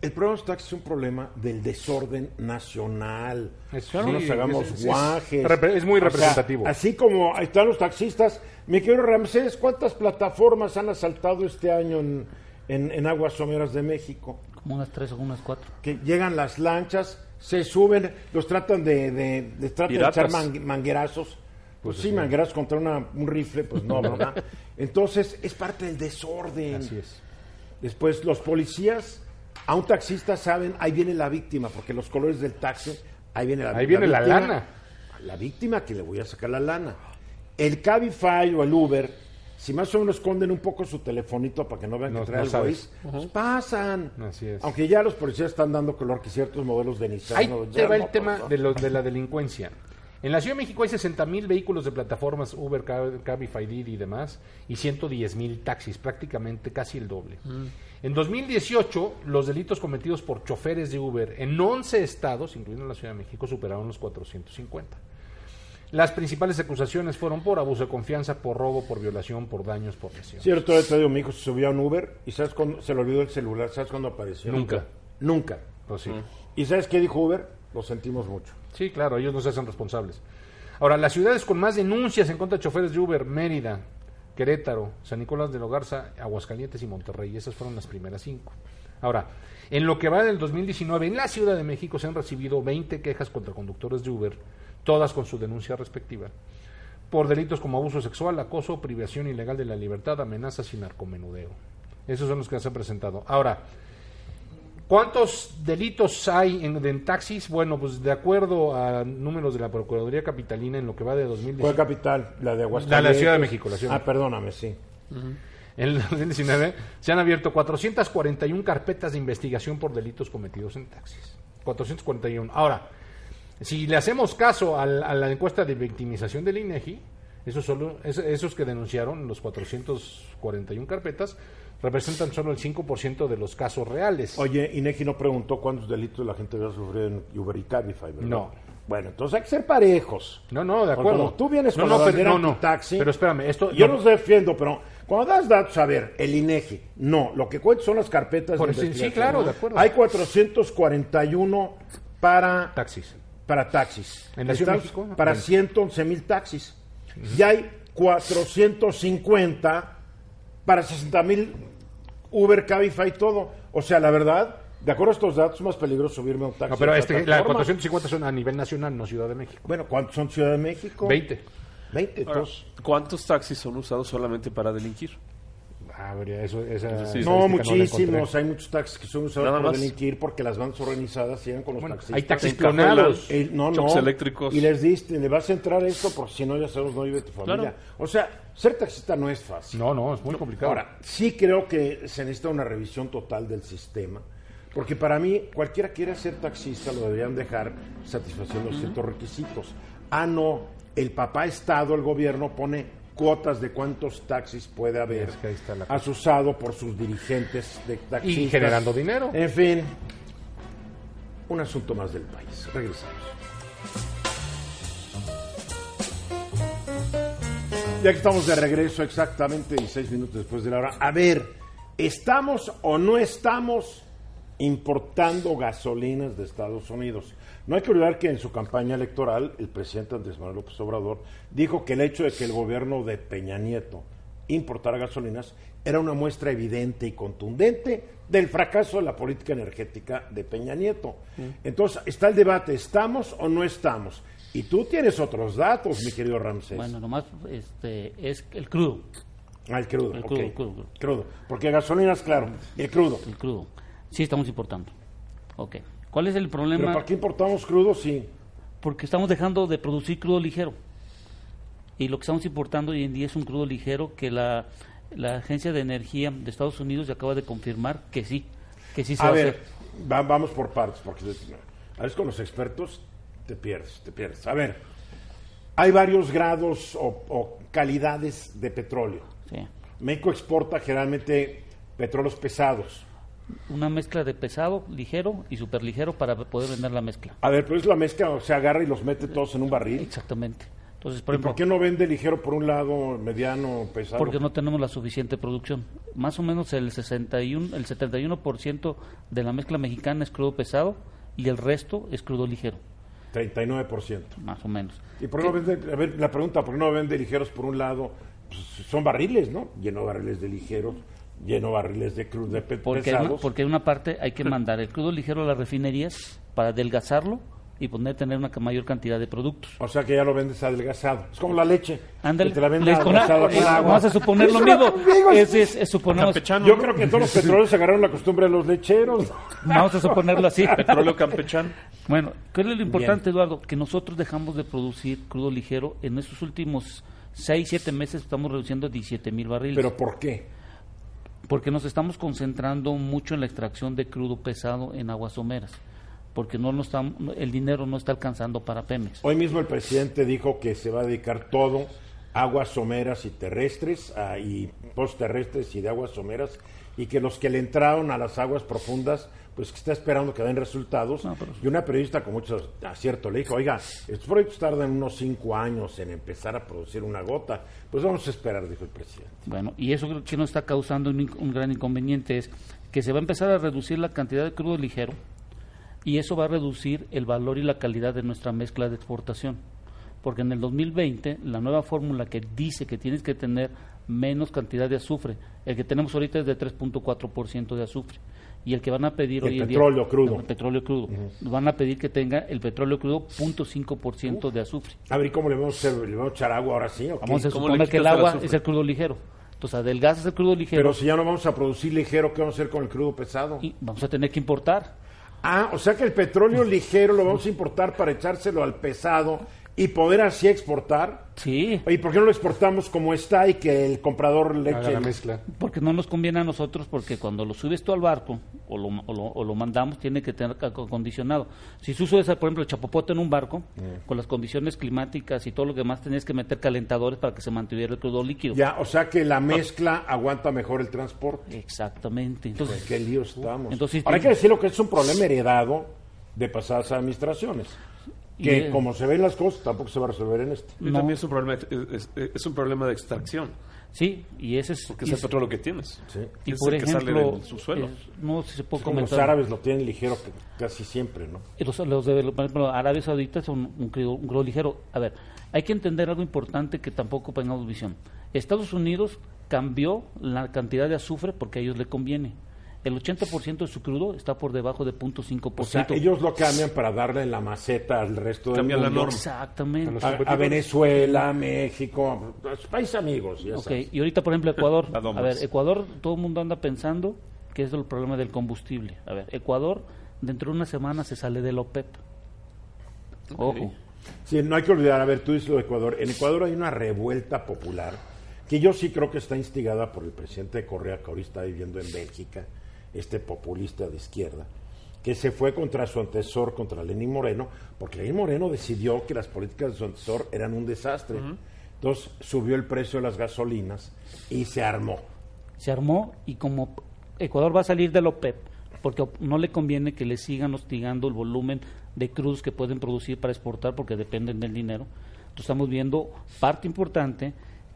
el problema de los taxis es un problema del desorden nacional. Es- no sí, nos hagamos es- es- guajes. es muy O sea, representativo. así como están los taxistas, mi querido Ramsés, ¿cuántas plataformas han asaltado este año en, en- en aguas someras de México? Como unas tres o unas cuatro. Que llegan las lanchas, se suben, los tratan de, de, de- tratan de echar man- manguerazos. Pues, sí, manguerazos contra una- un rifle, pues no, ¿verdad? Entonces, es parte del desorden. así es. Después los policías, a un taxista saben, ahí viene la víctima, porque los colores del taxi, ahí viene la Ahí viene la víctima. lana. La víctima que le voy a sacar la lana. El Cabify o el Uber, si más o menos esconden un poco su telefonito para que no vean No- que trae no el sabes. Waze, pues pasan. Así es. Aunque ya los policías están dando color que ciertos modelos de Nissan. Ahí no, te va el tema no. de, lo- de la delincuencia. En la Ciudad de México hay 60 mil vehículos de plataformas Uber, Cab- Cabify, Didi y demás, y 110 mil taxis, prácticamente casi el doble. En 2018, los delitos cometidos por choferes de Uber en 11 estados, incluyendo la Ciudad de México, superaron los 450. Las principales acusaciones fueron por abuso de confianza, por robo, por violación, por daños, por lesión. Cierto, te digo, mi hijo se subió a un Uber y ¿sabes cuándo se le olvidó el celular? ¿Sabes cuándo apareció? Nunca. Nunca. Pues sí. ¿Y sabes qué dijo Uber? Lo sentimos mucho. Sí, claro, ellos no se hacen responsables. Ahora, las ciudades con más denuncias en contra de choferes de Uber, Mérida, Querétaro, San Nicolás de Logarza, Aguascalientes y Monterrey. Esas fueron las primeras cinco. Ahora, en lo que va del 2019, en la Ciudad de México se han recibido 20 quejas contra conductores de Uber, todas con su denuncia respectiva, por delitos como abuso sexual, acoso, privación ilegal de la libertad, amenazas y narcomenudeo. Esos son los que se han presentado. Ahora, ¿Cuántos delitos hay en, en taxis? Bueno, pues de acuerdo a números de la Procuraduría Capitalina en lo que va de ¿Cuál 2019, capital? La de La Aguascalientes. de la Ciudad de México, la Ciudad Ah, perdóname, sí. en el 2019 se han abierto 441 carpetas de investigación por delitos cometidos en taxis. 441. Ahora, si le hacemos caso al- a la encuesta de victimización del INEGI, esos, solo, es- esos que denunciaron los 441 carpetas representan solo el 5% de los casos reales. Oye, Inegi no preguntó cuántos delitos la gente había sufrido en Uber y Cabify, ¿verdad? No. Bueno, entonces hay que ser parejos. No, no, de acuerdo. como tú vienes no, con no, la pero, no, no. antitaxi, Pero espérame, esto Yo no- los defiendo, pero cuando das datos, a ver, el INEGI, no, lo que cuenta son las carpetas Por de sí, sí, investigación. claro, de acuerdo. Hay 441 para taxis. Para taxis. ¿En la Ciudad de México? Para Bien. 111 mil taxis. Y hay 450 para 60 mil Uber, Cabify y todo. O sea, la verdad, de acuerdo a estos datos, es más peligroso subirme a un taxi. No, pero este, la plataforma. 450 son a nivel nacional, no Ciudad de México. Bueno, ¿cuántos son Ciudad de México? 20. 20, Ahora. ¿Cuántos taxis son usados solamente para delinquir? Habría eso, esa Sí, estadística No, muchísimos. hay muchos taxis que son usados para delinquir porque las bandas organizadas siguen con los Bueno, taxistas. hay taxis clonados. Eh, no, no. Eléctricos. Y les diste, le vas a entrar esto porque si no, ya sabemos, no vive tu familia. Claro. O sea, ser taxista no es fácil. No, no, es muy complicado. Ahora, sí creo que se necesita una revisión total del sistema. Porque para mí, cualquiera que quiera ser taxista lo deberían dejar satisfaciendo ciertos requisitos. Ah, no, el papá Estado, el gobierno, pone cuotas de cuántos taxis puede haber Es que ahí está la cosa. asusado por sus dirigentes de taxistas. Y generando dinero. En fin, un asunto más del país. Regresamos. Ya que estamos de regreso exactamente 16 minutos después de la hora. A ver, ¿estamos o no estamos importando gasolinas de Estados Unidos? No hay que olvidar que en su campaña electoral el presidente Andrés Manuel López Obrador dijo que el hecho de que el gobierno de Peña Nieto importara gasolinas era una muestra evidente y contundente del fracaso de la política energética de Peña Nieto. Entonces, está el debate, ¿estamos o no estamos? Y tú tienes otros datos, mi querido Ramsés. Bueno, nomás este, es el crudo. Ah, el crudo, El ok. crudo, crudo. Crudo. Porque gasolinas, claro, el crudo. El crudo. Sí, estamos importando. Ok. ¿Cuál es el Pero problema? ¿para qué importamos crudo? Sí. Porque estamos dejando de producir crudo ligero. Y lo que estamos importando hoy en día es un crudo ligero que la, la Agencia de Energía de Estados Unidos acaba de confirmar que sí. que sí se a va a ver, hacer. va- vamos por partes, porque a veces con los expertos te pierdes, te pierdes. A ver, hay varios grados o, o calidades de petróleo. Sí. México exporta generalmente petróleos pesados. Una mezcla de pesado, ligero y superligero para poder vender la mezcla. A ver, pero es la mezcla, o se agarra y los mete todos en un barril. Exactamente. Entonces, por ¿Y ejemplo, por qué no vende ligero por un lado, mediano, pesado? porque no tenemos la suficiente producción. Más o menos el 61, el 71% de la mezcla mexicana es crudo pesado y el resto es crudo ligero, 39%. más o menos. ¿Y por qué no vende, a ver, la pregunta, ¿por qué no vende ligeros por un lado? Pues son barriles, ¿no? Lleno de barriles de ligeros, lleno barriles de crudo de pe- Porque hay, una, pesados. porque hay una parte, hay que mandar el crudo ligero a las refinerías para adelgazarlo y poder tener una mayor cantidad de productos. O sea que ya lo vendes adelgazado. Es como la leche. Ándale, te la venden les- con- eh, agua. vamos a suponer lo mismo. Es, es- es suponemos- Yo creo que todos los petróleos agarraron la costumbre de los lecheros. vamos a suponerlo así. Petróleo campechano. Bueno, ¿qué es lo importante, Eduardo? Que nosotros dejamos de producir crudo ligero. En estos últimos 6, 7 meses estamos reduciendo 17 mil barriles. ¿Pero por qué? Porque nos estamos concentrando mucho en la extracción de crudo pesado en aguas someras. Porque no nos el dinero no está alcanzando para Pemex. Hoy mismo el presidente dijo que se va a dedicar todo aguas someras y terrestres, y postterrestres y de aguas someras, y que los que le entraron a las aguas profundas, pues que está esperando que den resultados. No, pero- Y una periodista con mucho acierto le dijo, oiga, estos proyectos tardan unos cinco años en empezar a producir una gota. Pues vamos a esperar, dijo el presidente. Bueno, y eso creo que nos está causando un gran inconveniente es que se va a empezar a reducir la cantidad de crudo ligero y eso va a reducir el valor y la calidad de nuestra mezcla de exportación. Porque en el 2020 la nueva fórmula que dice que tienes que tener menos cantidad de azufre, el que tenemos ahorita es de 3.4% de azufre y el que van a pedir El hoy en petróleo día crudo. el petróleo crudo, van a pedir que tenga el petróleo crudo 0.5% de azufre. A ver, ¿y ¿cómo le vamos a, hacer? ¿Le vamos a echar agua ahora sí? o qué? Vamos a ¿Cómo le suponer que el agua es el crudo ligero. Entonces adelgazas el crudo ligero Pero si ya no vamos a producir ligero, ¿qué vamos a hacer con el crudo pesado? y vamos a tener que importar. Ah, o sea que el petróleo ligero lo vamos a importar para echárselo al pesado y poder así exportar. Sí, ¿Y por qué no lo exportamos como está y que el comprador le eche? la mezcla. porque no nos conviene a nosotros porque cuando lo subes tú al barco o lo, o lo, o lo mandamos tiene que tener ac- acondicionado. Si tú subes, por ejemplo, el chapopote en un barco, Mm. con las condiciones climáticas y todo lo demás, tenías que meter calentadores para que se mantuviera el crudo líquido. Ya, o sea que la mezcla aguanta mejor el transporte. Exactamente. Entonces, Pues qué lío estamos. Entonces, Ahora hay que decirlo que es un problema heredado de pasadas administraciones. Que como se ven las cosas, tampoco se va a resolver en este. Y No. también es un problema, es, es- es un problema de extracción, sí, y ese es... porque es el petróleo que tienes. Sí. y es por el que sale ejemplo, del subsuelo. es- no sé si se puede los árabes lo tienen ligero que- casi siempre, ¿no? Los, los de por ejemplo, Arabia Saudita son un crudo, un crudo ligero. A ver, hay que entender algo importante que tampoco tengamos visión. Estados Unidos cambió la cantidad de azufre porque a ellos le conviene. El 80% de su crudo está por debajo de 0.5%. O sea, ellos lo cambian para darle la maceta al resto del Cambian la mundo. norma. Exactamente. A, a Venezuela, a México, a los países amigos. ya Ok, sabes. y ahorita, por ejemplo, Ecuador. La a ver, Ecuador, todo el mundo anda pensando que es el problema del combustible. A ver, Ecuador, dentro de una semana se sale del OPEP. Ojo. Sí, no hay que olvidar, a ver, tú dices lo de Ecuador. En Ecuador hay una revuelta popular que yo sí creo que está instigada por el presidente de Correa, que ahorita está viviendo en Bélgica, este populista de izquierda, que se fue contra su antecesor, contra Lenín Moreno, porque Lenín Moreno decidió que las políticas de su antecesor eran un desastre. Entonces subió el precio de las gasolinas y se armó. se armó y como Ecuador va a salir del OPEP, porque no le conviene que le sigan hostigando el volumen de crudos que pueden producir para exportar porque dependen del dinero. Entonces estamos viendo parte importante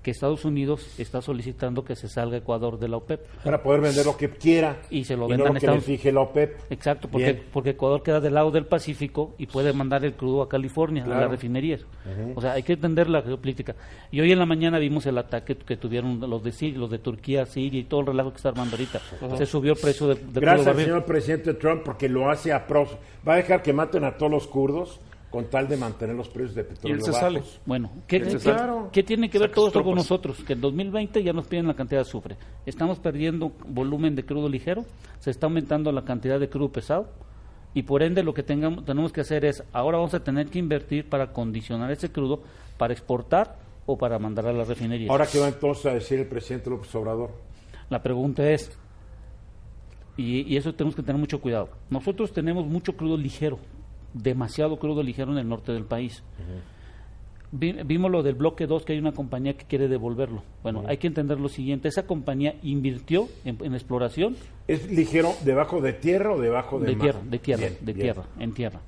que Estados Unidos está solicitando que se salga Ecuador de la OPEP. Para poder vender lo que quiera Y se lo no vendan lo que le Estados- fije la OPEP. Exacto, porque, Bien. porque Ecuador queda del lado del Pacífico y puede mandar el crudo a California, a las refinerías. O sea, hay que entender la geopolítica. Y hoy en la mañana vimos el ataque que tuvieron los de Siria, los de Turquía, Siria y todo el relajo que está armando ahorita. Se subió el precio de, de crudo Gracias al señor presidente Trump porque lo hace a pros. Va a dejar que maten a todos los kurdos con tal de mantener los precios de Y petróleo él se bajos. sale. Bueno, ¿qué, tiene que ver Sacas todo esto con nosotros? Que en 2020 ya nos piden la cantidad de azufre. Estamos perdiendo volumen de crudo ligero, se está aumentando la cantidad de crudo pesado y por ende lo que tengamos, tenemos que hacer es, ahora vamos a tener que invertir para condicionar ese crudo para exportar o para mandar a las refinerías. Ahora, ¿qué va entonces a decir el presidente López Obrador? La pregunta es, Y, y eso tenemos que tener mucho cuidado. Nosotros tenemos mucho crudo ligero, demasiado crudo ligero en el norte del país. Vi- vimos lo del bloque 2, que hay una compañía que quiere devolverlo. Bueno, hay que entender lo siguiente. Esa compañía invirtió en, en exploración ¿Es ligero debajo de tierra o debajo de, de mar? tierra, de tierra, Bien, de bien. tierra, en tierra.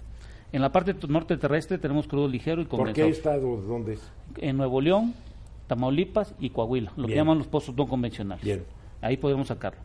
En la parte norte terrestre tenemos crudo ligero y ¿Por qué condensado. estado? ¿Dónde es? En Nuevo León, Tamaulipas y Coahuila, lo que llaman los pozos no convencionales. Bien. Ahí podemos sacarlo.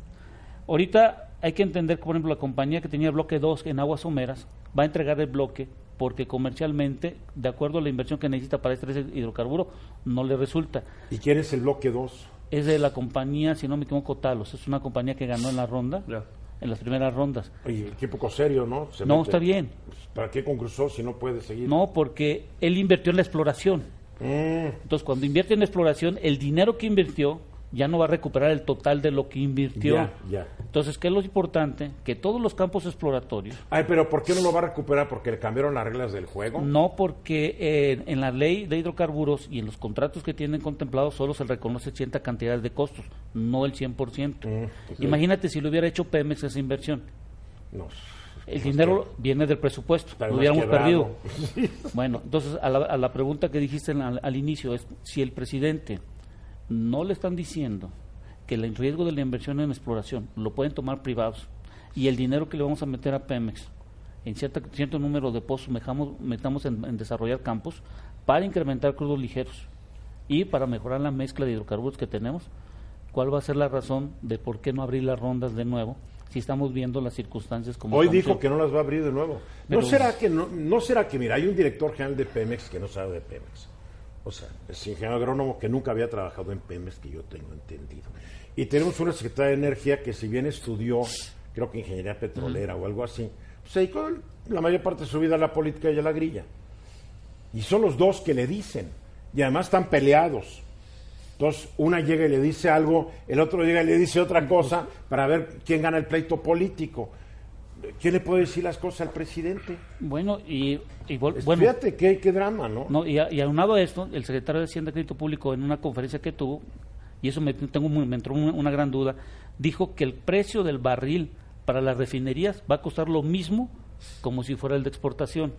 Ahorita hay que entender que, por ejemplo, la compañía que tenía bloque 2 en aguas someras va a entregar el bloque porque comercialmente, de acuerdo a la inversión que necesita para este hidrocarburo, no le resulta. ¿Y quién es el bloque 2? Es de la compañía, si no me equivoco, Talos. Es una compañía que ganó en la ronda, Ya. en las primeras rondas. Oye, qué poco serio, ¿no? Se No, mete. está bien. Pues, ¿Para qué concursó si no puede seguir? No, porque él invirtió en la exploración. Mm, Entonces, cuando invierte en exploración, el dinero que invirtió ya no va a recuperar el total de lo que invirtió. ya, ya. Entonces, ¿qué es lo importante? Que todos los campos exploratorios, Ay, pero ¿por qué no lo va a recuperar? ¿Porque le cambiaron las reglas del juego? no porque eh, en la ley de hidrocarburos y en los contratos que tienen contemplados solo se reconoce cierta cantidad de costos, no el 100%. Mm, ok. Imagínate si lo hubiera hecho Pemex esa inversión. No. El dinero viene del presupuesto, lo hubiéramos quebrado. perdido. Bueno, entonces a la, a la pregunta que dijiste al inicio es si el presidente no le están diciendo que el riesgo de la inversión en exploración lo pueden tomar privados y el dinero que le vamos a meter a Pemex en cierta, cierto número de pozos metamos, metamos en, en desarrollar campos para incrementar crudos ligeros y para mejorar la mezcla de hidrocarburos que tenemos, ¿cuál va a ser la razón de por qué no abrir las rondas de nuevo si estamos viendo las circunstancias como Hoy dijo que no las va a abrir de nuevo. Pero- ¿No será que no, no será que mira, hay un director general de Pemex que no sabe de Pemex? O sea, es ingeniero agrónomo que nunca había trabajado en Pemex que yo tengo entendido. Y tenemos una secretaria de energía que si bien estudió, creo que ingeniería petrolera o algo así, pues se dedicó la mayor parte de su vida a la política y a la grilla. Y son los dos que le dicen. Y además están peleados. Entonces, una llega y le dice algo, el otro llega y le dice otra cosa para ver quién gana el pleito político. ¿Quién le puede decir las cosas al presidente? Bueno, y, y bueno, Fíjate qué, qué drama, ¿no? no, y, a- y aunado a esto, el secretario de Hacienda y Crédito Público en una conferencia que tuvo, y eso me, tengo, me entró una, una gran duda, dijo que el precio del barril para las refinerías va a costar lo mismo como si fuera el de exportación.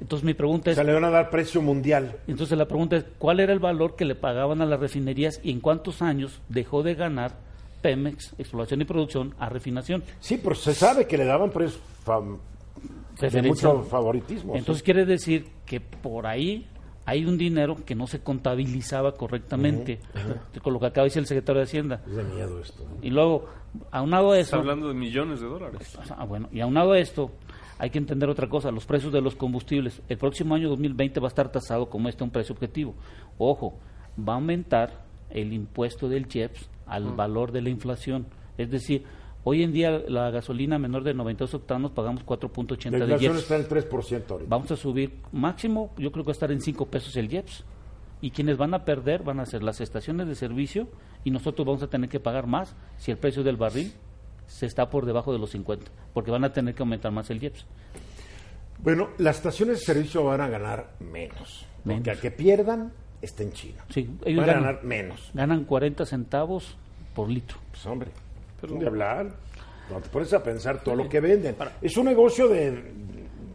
Entonces mi pregunta O es, sea, le van a dar precio mundial. entonces la pregunta es, ¿cuál era el valor que le pagaban a las refinerías y en cuántos años dejó de ganar Pemex, exploración y producción, a refinación? Sí, pero se sabe que le daban precios fam- de mucho favoritismo. Entonces quiere decir que por ahí hay un dinero que no se contabilizaba correctamente, con lo que acaba de decir el secretario de Hacienda. Es de miedo esto. Y luego, aunado a Está eso, hablando de millones de dólares. ah, bueno, y aunado a esto, hay que entender otra cosa, los precios de los combustibles. El próximo año 2020 va a estar tasado como este un precio objetivo. Ojo, va a aumentar el impuesto del IEPS al valor de la inflación. Es decir, hoy en día la gasolina menor de 92 octanos pagamos 4.80 La de inflación IEPS. está en el 3% ahorita. Vamos a subir máximo, yo creo que va a estar en 5 pesos el IEPS. Y quienes van a perder van a ser las estaciones de servicio y nosotros vamos a tener que pagar más si el precio del barril se está por debajo de los 50, porque van a tener que aumentar más el IEPS. Bueno, las estaciones de servicio van a ganar menos. Porque Menos. al que pierdan, está en China. Sí, ellos van a ganan, ganar menos. ganan 40 centavos por litro. Pues hombre, pero de hablar. No te pones a pensar todo lo que venden. Es un negocio de,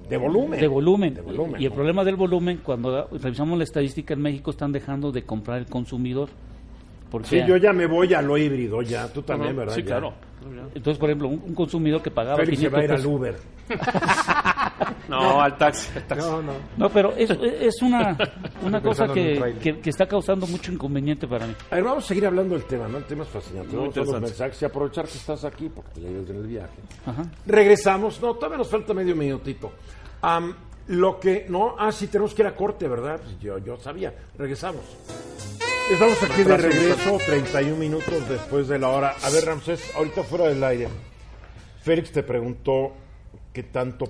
de volumen. De volumen. De volumen, y el problema del volumen, cuando revisamos la estadística en México, están dejando de comprar el consumidor. Porque Sí, yo ya me voy a lo híbrido, ya. Tú también, No, ¿verdad? Sí, Ya. claro. Entonces, por ejemplo, un, un consumidor que pagaba Félix se 500 va a ir al Uber. No, al taxi. al taxi. No, no. No, pero es, es una, una cosa que, que, que está causando mucho inconveniente para mí. A ver, vamos a seguir hablando del tema, ¿no? El tema es fascinante. Muy Vamos a los mensajes y aprovechar que estás aquí porque te llevas en el viaje. Ajá. Regresamos. No, todavía nos falta medio minutito. Am, lo que, no, ah, sí, tenemos que ir a corte, ¿verdad? Pues yo, yo sabía. Regresamos. Estamos aquí de regreso, 31 minutos después de la hora. A ver, Ramsés, ahorita fuera del aire. Félix te preguntó qué tanto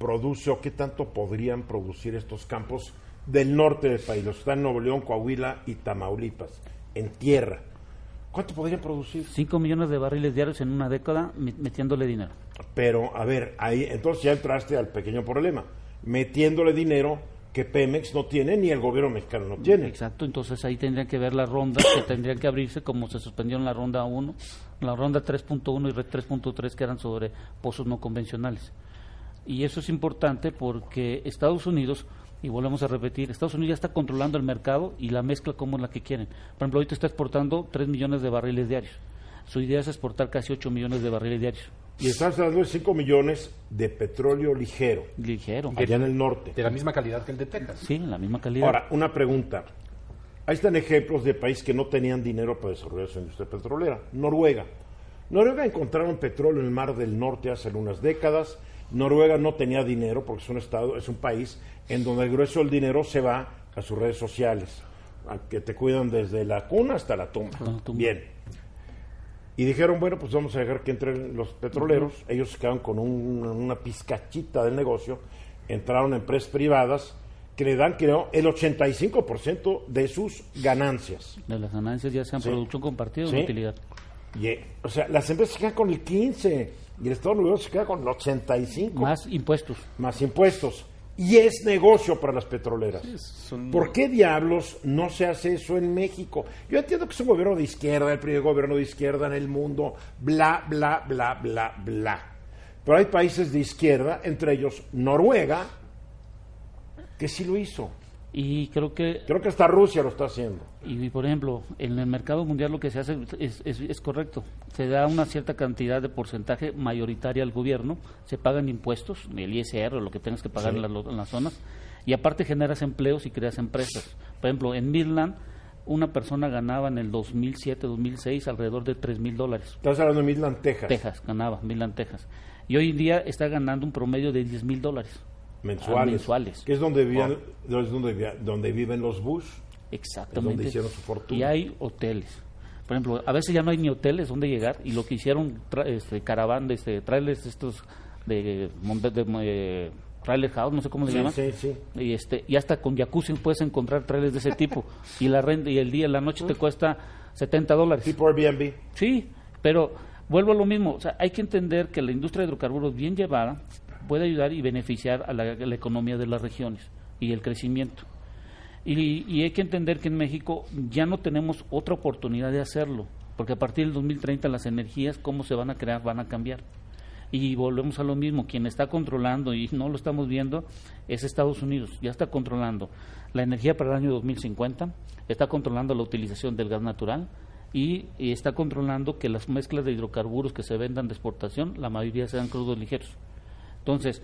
produce o qué tanto podrían producir estos campos del norte del país, los que están en Nuevo León, Coahuila y Tamaulipas, en tierra. ¿Cuánto podrían producir? 5 millones de barriles diarios en una década metiéndole dinero. Pero, a ver, ahí entonces ya entraste al pequeño problema. Metiéndole dinero, que Pemex no tiene ni el gobierno mexicano no tiene. Exacto, entonces ahí tendrían que ver las rondas que tendrían que abrirse como se suspendieron la ronda 1, la ronda 3.1 y red 3.3 que eran sobre pozos no convencionales. Y eso es importante porque Estados Unidos, y volvemos a repetir, Estados Unidos ya está controlando el mercado y la mezcla como es la que quieren. Por ejemplo, ahorita está exportando 3 millones de barriles diarios. Su idea es exportar casi 8 millones de barriles diarios. Y estás hablando de 5 millones de petróleo ligero, Ligero. allá en el norte. De la misma calidad que el de Texas. Sí, la misma calidad. Ahora, una pregunta. Ahí están ejemplos de países que no tenían dinero para desarrollar su industria petrolera. Noruega. Noruega encontraron petróleo en el Mar del Norte hace unas décadas. Noruega no tenía dinero porque es un estado, es un país en donde el grueso del dinero se va a sus redes sociales, a que te cuidan desde la cuna hasta la tumba. la tumba. Bien. Y dijeron, bueno, pues vamos a dejar que entren los petroleros. Ellos se quedaron con un- una pizcachita del negocio. Entraron empresas privadas que le dan, creo, el 85% de sus ganancias. de las ganancias ya sean Sí. producción compartida o Sí. de utilidad. Eh, o sea, las empresas se quedan con el 15 y el Estado Nuevo se queda con el 85 Más impuestos. más impuestos. Y es negocio para las petroleras. Son- ¿Por qué diablos no se hace eso en México? Yo entiendo que es un gobierno de izquierda, el primer gobierno de izquierda en el mundo, bla, bla, bla, bla, bla. Pero hay países de izquierda, entre ellos Noruega, que sí lo hizo. Y creo que Creo que hasta Rusia lo está haciendo. Y, por ejemplo, en el mercado mundial lo que se hace es, es- es correcto. Se da una cierta cantidad de porcentaje mayoritaria al gobierno, se pagan impuestos, el ISR o lo que tengas que pagar en, las, lo- en las zonas, y aparte generas empleos y creas empresas. Por ejemplo, en Midland, una persona ganaba en el 2007-2006 alrededor de 3 mil dólares. Estás hablando de Midland, Texas, Texas, ganaba, Midland, Texas. Y hoy en día está ganando un promedio de 10 mil dólares. Mensuales, mensuales. que es donde vivían, es donde, vi- donde viven los Bush. Exactamente. Donde hicieron su fortuna. Y hay hoteles. Por ejemplo, a veces ya no hay ni hoteles donde llegar y lo que hicieron tra- este, caravana, este, trailers estos de, monte- de, eh, trailer house, no sé cómo se Sí, llama. sí, sí. Y este y hasta con jacuzzi puedes encontrar trailers de ese tipo y la renta y el día la noche te cuesta 70 dólares. Tipo Airbnb. Sí, pero vuelvo a lo mismo. O sea, hay que entender que la industria de hidrocarburos bien llevada puede ayudar y beneficiar a la, economía de las regiones y el crecimiento. Y, y hay que entender que en México ya no tenemos otra oportunidad de hacerlo, porque a partir del 2030 las energías, cómo se van a crear, van a cambiar. Y volvemos a lo mismo, quien está controlando, y no lo estamos viendo, es Estados Unidos, ya está controlando la energía para el año 2050, está controlando la utilización del gas natural y está controlando que las mezclas de hidrocarburos que se vendan de exportación, la mayoría sean crudos ligeros. Entonces,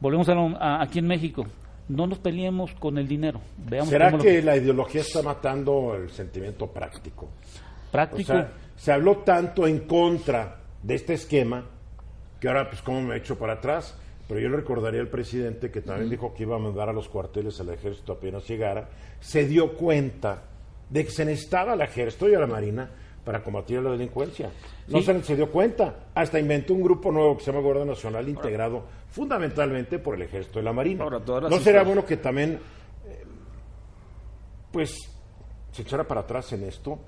volvemos a, lo- a- aquí en México, no nos peleemos con el dinero. Veamos ¿Será cómo lo- que la ideología está matando el sentimiento práctico? O práctico. sea, se habló tanto en contra de este esquema que ahora, pues, ¿cómo me echo para atrás? Pero yo le recordaría al presidente que también dijo que iba a mandar a los cuarteles al ejército apenas llegara. Se dio cuenta de que se necesitaba al ejército y a la marina para combatir la delincuencia. No Sí. se, se dio cuenta. Hasta inventó un grupo nuevo que se llama Guardia Nacional, integrado fundamentalmente por el ejército y la marina. Ahora, ¿No será bueno que también, eh, pues, se echara para atrás en esto?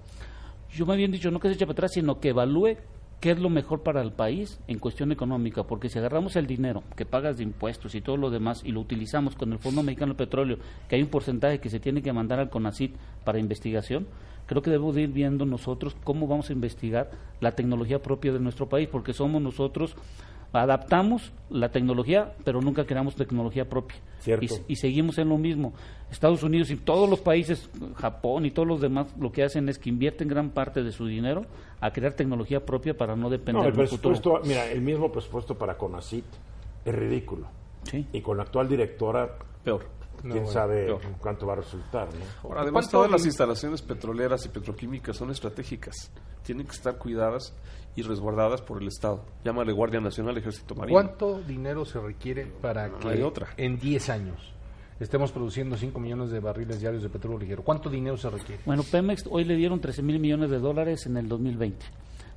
Yo me habían dicho no que se eche para atrás, sino que evalúe qué es lo mejor para el país en cuestión económica, porque si agarramos el dinero que pagas de impuestos y todo lo demás y lo utilizamos con el Fondo Mexicano de Petróleo, que hay un porcentaje que se tiene que mandar al CONACIT para investigación, creo que debemos de ir viendo nosotros cómo vamos a investigar la tecnología propia de nuestro país, porque somos nosotros adaptamos la tecnología, pero nunca creamos tecnología propia. Cierto. Y, y seguimos en lo mismo. Estados Unidos y todos los países, Japón y todos los demás, lo que hacen es que invierten gran parte de su dinero a crear tecnología propia para no depender No, el del futuro. mira, el mismo presupuesto para CONACIT es ridículo. Sí. Y con la actual directora, Peor. quién bueno, sabe peor. cuánto va a resultar, ¿no? Ahora, además, ¿Cuánto todas las in- instalaciones petroleras y petroquímicas son estratégicas. Tienen que estar cuidadas y resguardadas por el Estado. Llámale Guardia Nacional, Ejército Marino. ¿Cuánto dinero se requiere para No que hay otra. en 10 años estemos produciendo 5 millones de barriles diarios de petróleo ligero? ¿Cuánto dinero se requiere? Bueno, Pemex hoy le dieron 13 mil millones de dólares en el 2020.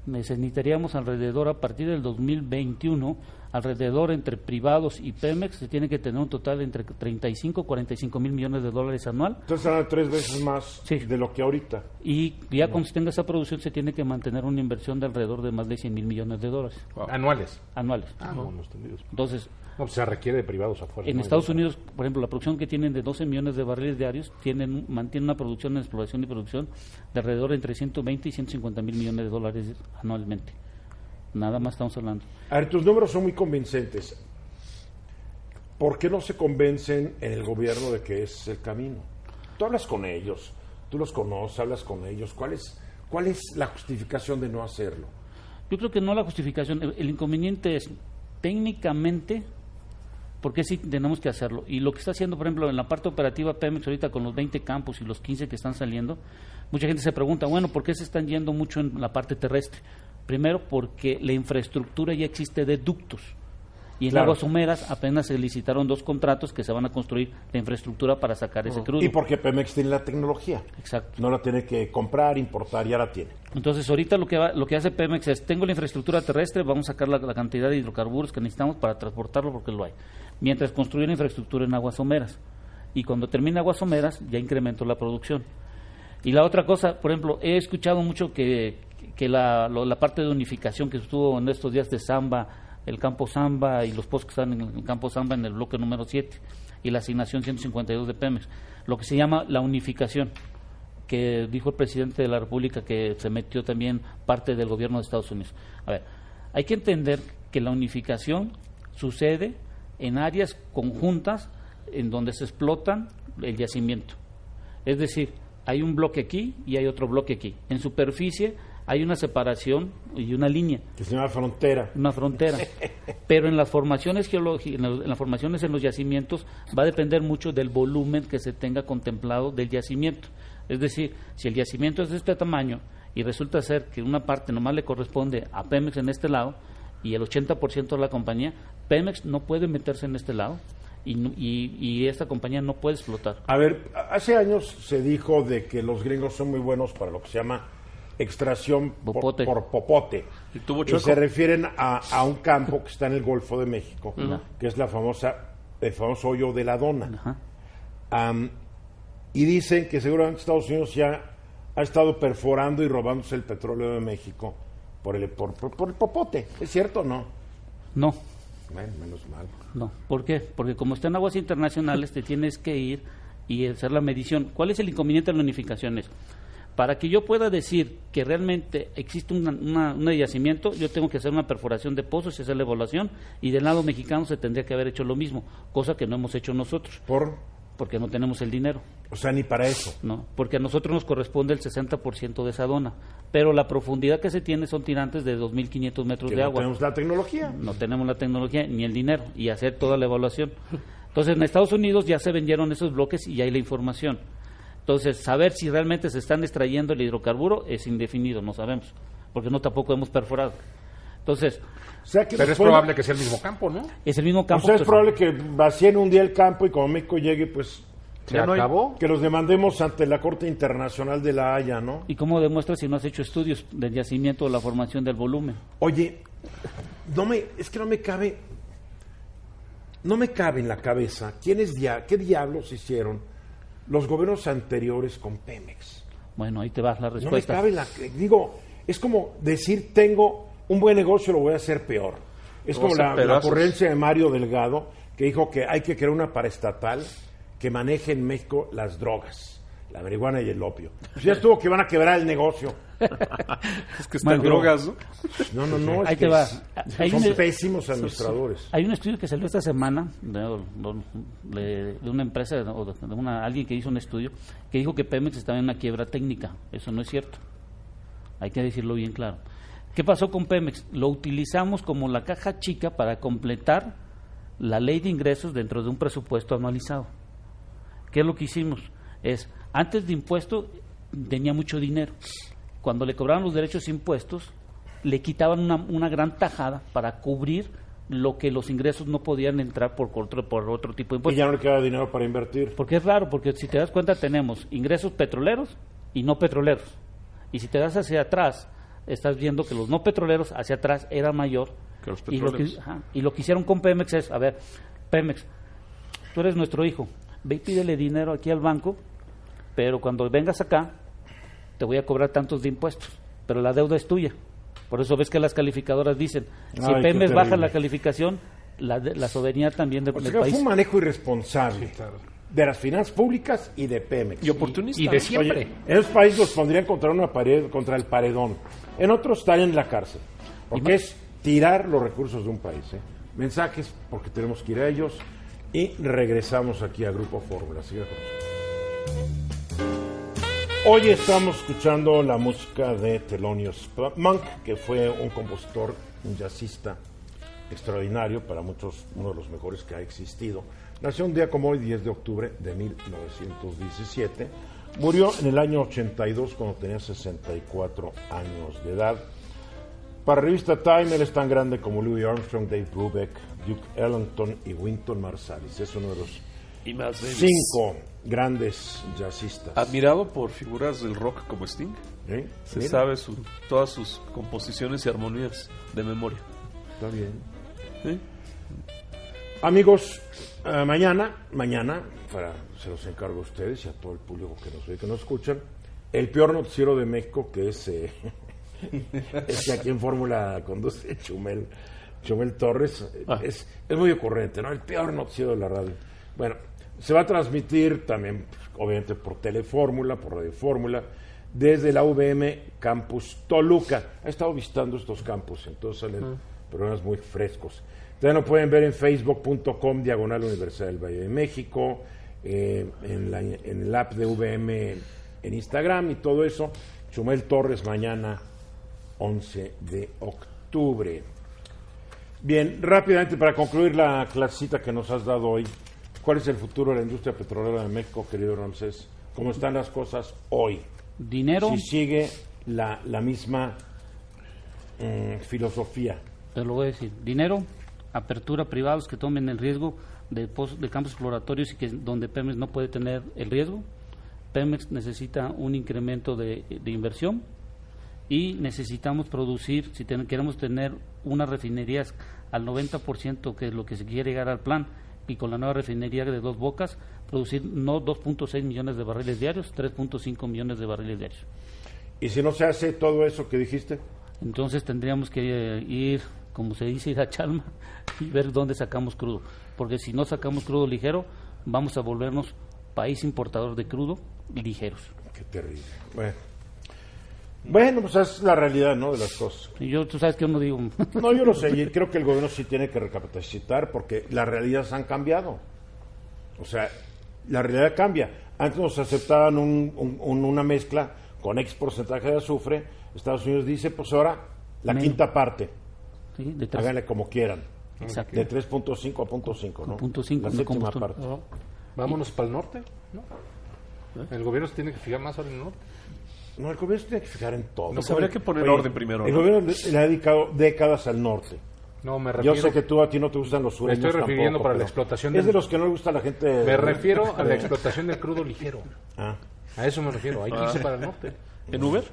Necesitaríamos alrededor, a partir del 2021, alrededor entre privados y Pemex, se tiene que tener un total entre 35 y 45 mil millones de dólares anual. Entonces serán tres veces más Sí. de lo que ahorita. Y ya cuando se tenga esa producción, se tiene que mantener una inversión de alrededor de más de 100 mil millones de dólares Wow. Anuales. anuales. Ah, entendidos. Entonces, No, pues se requiere de privados afuera. En ¿no? Estados Unidos, por ejemplo, la producción que tienen de 12 millones de barriles diarios tienen, mantienen una producción en exploración y producción de alrededor de entre 120 y 150 mil millones de dólares anualmente. Nada más estamos hablando. A ver, tus números son muy convincentes. ¿Por qué no se convencen en el gobierno de que es el camino? Tú hablas con ellos, tú los conoces, hablas con ellos. ¿Cuál es, cuál es la justificación de no hacerlo? Yo creo que no la justificación, el, el inconveniente es técnicamente porque sí tenemos que hacerlo. Y lo que está haciendo, por ejemplo, en la parte operativa Pemex ahorita con los 20 campos y los 15 que están saliendo, mucha gente se pregunta, bueno, ¿por qué se están yendo mucho en la parte terrestre? Primero, porque la infraestructura ya existe de ductos. Y en Claro. Aguas Humeras apenas se licitaron dos contratos que se van a construir la infraestructura para sacar ese crudo. Y porque Pemex tiene la tecnología. Exacto. No la tiene que comprar, importar, ya la tiene. Entonces, ahorita lo que, va- lo que hace Pemex es, tengo la infraestructura terrestre, vamos a sacar la, la cantidad de hidrocarburos que necesitamos para transportarlo porque lo hay. Mientras construye la infraestructura en aguas someras. Y cuando termina aguas someras, ya incremento la producción. Y la otra cosa, por ejemplo, he escuchado mucho que, que la, lo- la parte de unificación que estuvo en estos días de Zamba, el campo Zamba y los postos que están en el campo Zamba en el bloque número 7 y la asignación 152 de Pemex, lo que se llama la unificación que dijo el presidente de la República que se metió también parte del gobierno de Estados Unidos. A ver, hay que entender que la unificación sucede en áreas conjuntas en donde se explotan el yacimiento. Es decir, hay un bloque aquí y hay otro bloque aquí. En superficie hay una separación y una línea Que se llama frontera. una frontera. Pero en las formaciones geológicas, en, la- en las formaciones en los yacimientos, va a depender mucho del volumen que se tenga contemplado del yacimiento. Es decir, si el yacimiento es de este tamaño y resulta ser que una parte nomás le corresponde a Pemex en este lado y el 80% de la compañía, Pemex no puede meterse en este lado y, y, y esta compañía no puede explotar. A ver, hace años se dijo de que los gringos son muy buenos para lo que se llama extracción por- Popote. Por, popote. Y tuvo Y se refieren a, a un campo que está en el Golfo de México, que es la famosa, el famoso hoyo de la dona. Y dicen que seguramente Estados Unidos ya ha estado perforando y robándose el petróleo de México por el, por, por- por el popote. ¿Es cierto o no? No, Bueno, menos mal. No, ¿por qué? Porque como está en aguas internacionales, te tienes que ir y hacer la medición. ¿Cuál es el inconveniente de la unificación? Es, para que yo pueda decir que realmente existe una- una- un yacimiento, yo tengo que hacer una perforación de pozos y hacer la evaluación, y del lado mexicano se tendría que haber hecho lo mismo, cosa que no hemos hecho nosotros, Por, porque no tenemos el dinero. o sea, ni para eso. ¿no? Porque a nosotros nos corresponde el 60% de esa dona, pero la profundidad que se tiene son tirantes de 2.500 metros Que de no agua tenemos la tecnología. no tenemos la tecnología ni el dinero y hacer toda la evaluación. Entonces, en Estados Unidos ya se vendieron esos bloques y hay la información. Entonces, saber si realmente se están extrayendo el hidrocarburo es indefinido, no sabemos, porque no tampoco hemos perforado. Entonces, O sea, que Pero es pueden- probable que sea el mismo campo, ¿no? es el mismo O campo. sea, es probable que vacíen un día el campo y como México llegue, pues Se Ya no acabó. que los demandemos ante la Corte Internacional de la Haya, ¿no? ¿Y cómo demuestras si no has hecho estudios del yacimiento o la formación del volumen? Oye, no me, es que no me cabe, no me cabe en la cabeza quiénes dia, qué diablos hicieron los gobiernos anteriores con Pemex. Bueno, ahí te va la No me respuesta. cabe en la, digo, es como decir tengo un buen negocio lo voy a hacer peor. Es como la, ocurrencia de Mario Delgado que dijo que hay que crear una paraestatal que maneje en México las drogas, la marihuana y el opio. Pues ya estuvo que van a quebrar el negocio. Es que están drogas, ¿no? No, no, no. es Ahí que te va. es- Hay son un- pésimos administradores. Hay un estudio que salió esta semana de, de- de una empresa o de, de una, alguien que hizo un estudio que dijo que Pemex estaba en una quiebra técnica. Eso no es cierto. Hay que decirlo bien claro. ¿Qué pasó con Pemex? Lo utilizamos como la caja chica para completar la ley de ingresos dentro de un presupuesto anualizado. ¿Qué es lo que hicimos? Es, antes de impuesto tenía mucho dinero. Cuando le cobraban los derechos e impuestos, le quitaban una, una gran tajada para cubrir lo que los ingresos no podían entrar por otro, por otro tipo de Y impuestos. ya no le queda dinero para invertir. Porque es raro, porque si te das cuenta tenemos ingresos petroleros y no petroleros. Y si te das hacia atrás, estás viendo que los no petroleros hacia atrás era mayor. Que los y, lo que, ajá, y lo que hicieron con Pemex es, a ver, Pemex, tú eres nuestro hijo, ve y pídele dinero aquí al banco, pero cuando vengas acá, te voy a cobrar tantos de impuestos, pero la deuda es tuya. Por eso ves que las calificadoras dicen, si Ay, Pemex baja la calificación, la, de- la soberanía también de- O sea, del país. fue un manejo irresponsable claro. De las finanzas públicas y de Pemex. Y oportunista. Y de siempre. Oye, en esos países los pondrían contra una pared, contra el paredón. En otros estarían en la cárcel. Porque es tirar los recursos de un país. ¿eh? Mensajes, porque tenemos que ir a ellos. Y regresamos aquí a Grupo Fórmula. Siga con nosotros. Hoy estamos escuchando la música de Thelonious Monk, que fue un compositor, un jazzista extraordinario, para muchos uno de los mejores que ha existido. Nació un día como hoy, 10 de octubre de 1917. Murió en el año 82 cuando tenía 64 años de edad. Para la revista Time, él es tan grande como Louis Armstrong, Dave Brubeck, Duke Ellington y Winton Marsalis. Es uno de los Y cinco grandes jazzistas. Admirado por figuras del rock como Sting. ¿Eh? Se Mira, sabe su- todas sus composiciones y armonías de memoria. Está bien. ¿Sí? Amigos, eh, mañana, mañana, para, se los encargo a ustedes y a todo el público que nos ve y que nos escuchan, el peor noticiero de México, que es, eh, es que aquí en Fórmula conduce Chumel, Chumel Torres, Ah. es, es muy ocurrente, ¿no? El peor noticiero de la radio. Bueno, se va a transmitir también, pues, obviamente, por Telefórmula, por Radio Fórmula, desde la UVM Campus Toluca. Ha estado visitando estos campus, entonces salen programas muy frescos. También lo pueden ver en facebook.com, diagonal Universidad del Valle de México, eh, en, la- en el app de VM en Instagram y todo eso. Chumel Torres mañana, 11 de octubre. Bien, rápidamente para concluir la clasita que nos has dado hoy, ¿cuál es el futuro de la industria petrolera de México, querido Ramsés? ¿Cómo están las cosas hoy? Dinero, Si sigue la, la misma mm, filosofía. te lo voy a decir, dinero, apertura privados que tomen el riesgo de, de campos exploratorios y que donde Pemex no puede tener el riesgo. Pemex necesita un incremento de, de inversión y necesitamos producir, si ten- queremos tener unas refinerías al 90%, que es lo que se quiere llegar al plan, y con la nueva refinería de dos bocas, producir no 2.6 millones de barriles diarios, 3.5 millones de barriles diarios. Y si no se hace todo eso que dijiste, Entonces tendríamos que eh, ir, como se dice, ir a Chalma y ver dónde sacamos crudo. Porque si no sacamos crudo ligero, vamos a volvernos país importador de crudo ligeros. qué terrible. Bueno, bueno pues es la realidad, ¿no? De las cosas. Y yo, tú sabes que yo no digo, No, yo lo sé, y creo que el gobierno sí tiene que recapacitar porque las realidades han cambiado. O sea, la realidad cambia. Antes nos aceptaban un- un- un- una mezcla con X porcentaje de azufre. Estados Unidos dice, pues ahora la quinta parte. ¿Sí? de tres- Háganle como quieran. Exacto. De 3.5 a punto .5, ¿no? Punto la no séptima. Vámonos para el norte. ¿no? El gobierno se tiene que fijar más ahora en el norte. No, el gobierno se tiene que fijar en todo. Pues habría que poner Oye, orden primero, El ¿no? gobierno le, ha dedicado décadas al norte. No, me Yo refiero, sé que tú a ti no te gustan los sureños estoy refiriendo tampoco, para la explotación Es del- de los que no le gusta a la gente... me refiero a la explotación del crudo ligero. Ah. A eso me refiero. Hay que irse para el norte. ¿En Uber?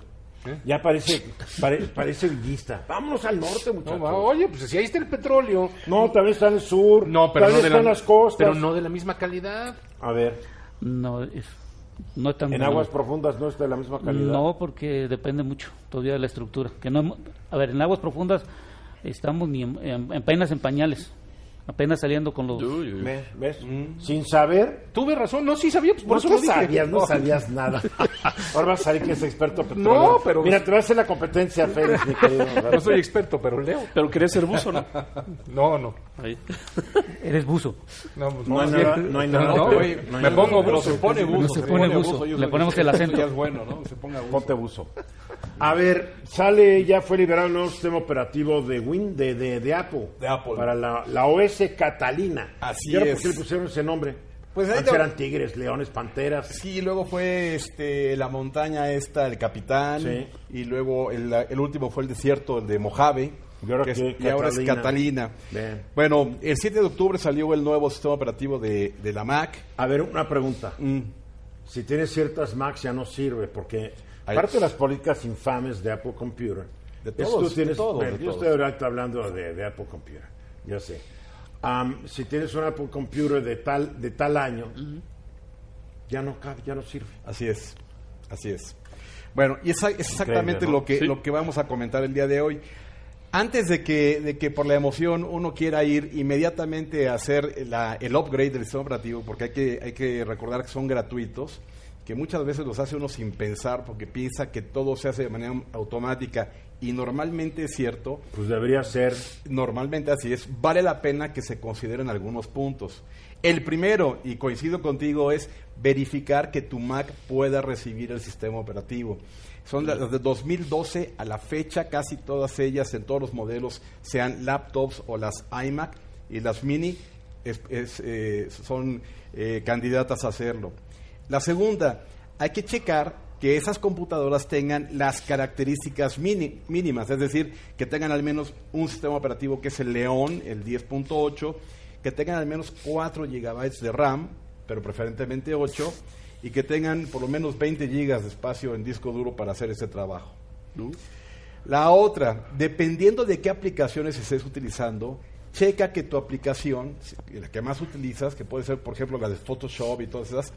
Ya parece, pare- parece villista. Vámonos al norte, No, muchachos. No, oye, pues si ahí está el petróleo. también está en el sur. No, pero no, también de está en la, las costas. pero no de la misma calidad. A ver, no, es, no es tan en aguas profundas no está de la misma calidad. No, porque depende mucho todavía de la estructura. Que no, a ver, en aguas profundas estamos ni en, en- apenas en pañales, apenas saliendo con los... Uy, uy. ¿Ves? ¿Ves? Sin saber. Tuve razón, no, sí sabía, pues por ¿Por eso lo dije. sabías? No No. sabías nada. Ahora vas a salir que es experto petrolero. No, pero- Mira, te va a hacer la competencia, Félix, mi querido. No soy experto, pero leo. Pero quería ser buzo, ¿no? No, no. Ahí. Eres buzo. No, pues No hay sí. nada, no hay nada. No, güey, No hay me nada pongo peor. buzo. se pone buzo. se pone buzo. yo Le ponemos el acento. ya es bueno, ¿no? Se ponga buzo. Ponte buzo. A ver, sale, ya fue liberado el nuevo sistema operativo de Win, de, de, de Apple. De Apple. Para la, la OS Catalina. Así ¿Y ahora es. por qué le pusieron ese nombre? Pues ahí Antes te- eran tigres, leones, panteras. Sí, luego fue este, la montaña esta, el capitán. Sí. Y luego el, el último fue el desierto, el de Mojave. Y ahora que es- y ahora es Catalina. Bien. Bueno, el 7 de octubre salió el nuevo sistema operativo de, de la Mac. A ver, una pregunta. Mm. Si tienes ciertas Macs ya no sirve, porque parte de las políticas infames de Apple Computer, De todos, tú tienes, de todos, bueno, de yo todos. estoy ahorita hablando de, de Apple Computer, ya sé. Am, si tienes un Apple Computer de tal, de tal año, ya no cabe, ya no sirve. Así es, así es. Bueno, y esa- es exactamente ¿no? lo, que, Sí. lo que vamos a comentar el día de hoy. Antes de que, de que por la emoción uno quiera ir inmediatamente a hacer la- el upgrade del sistema operativo, porque hay que, hay que recordar que son gratuitos, que muchas veces los hace uno sin pensar, porque piensa que todo se hace de manera automática, y normalmente es cierto, Pues debería ser. normalmente así es, vale la pena que se consideren algunos puntos. El primero, y coincido contigo, es verificar que tu Mac pueda recibir el sistema operativo. Son las de 2012 a la fecha, casi todas ellas en todos los modelos, sean laptops o las iMac y las mini, es- es, eh, son eh, candidatas a hacerlo. La segunda, hay que checar que esas computadoras tengan las características mínimas, es decir, que tengan al menos un sistema operativo que es el León, el 10.8, que tengan al menos 4 GB de RAM, pero preferentemente 8, y que tengan por lo menos 20 GB de espacio en disco duro para hacer ese trabajo. La otra, dependiendo de qué aplicaciones estés utilizando, checa que tu aplicación, la que más utilizas, que puede ser por ejemplo la de Photoshop y todas esas,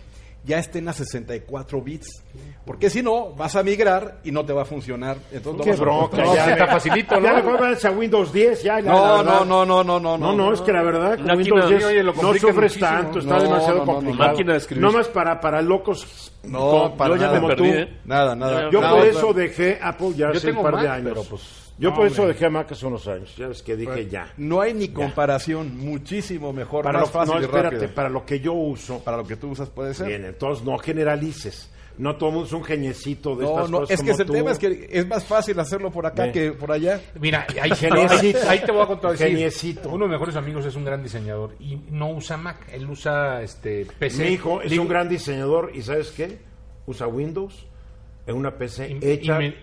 ya estén a 64 bits. Porque si no, vas a migrar y no te va a funcionar. Entonces, Qué no a- bronca. No, ya me- está facilito, Ya ¿no? mejor váyanse a Windows 10. Ya, la- la No, verdad. no, no, no, no, no, No, no, es que la verdad, con Windows 10 oye, lo no sufres muchísimo. tanto, está No, demasiado no, no, no. complicado. Máquina de escribir. No más para, para locos. No, como- para yo ya nada. me como perdí, tú. ¿eh? Nada, nada. Yo La por eso dejé Apple ya hace un par de Mac, años. pero, pues, yo no, por eso hombre. dejé Mac hace unos años. Ya ves que dije ya. No hay ni comparación, muchísimo mejor, Para más lo, fácil no, y espérate, rápido. para lo que yo uso. Para lo que tú usas puede ser. Bien, entonces no generalices. No todo el mundo es un geniecito de No, estas no, cosas es que como el tú. tema es que es más fácil hacerlo por acá que por allá. Mira, ahí, Geniecito. ahí te voy a contar. Geniecito. Uno de mis mejores amigos es un gran diseñador y no usa Mac, él usa este PC. Mi hijo es Digo, un gran diseñador y ¿sabes qué? Usa Windows en una PC Y- hecha y me-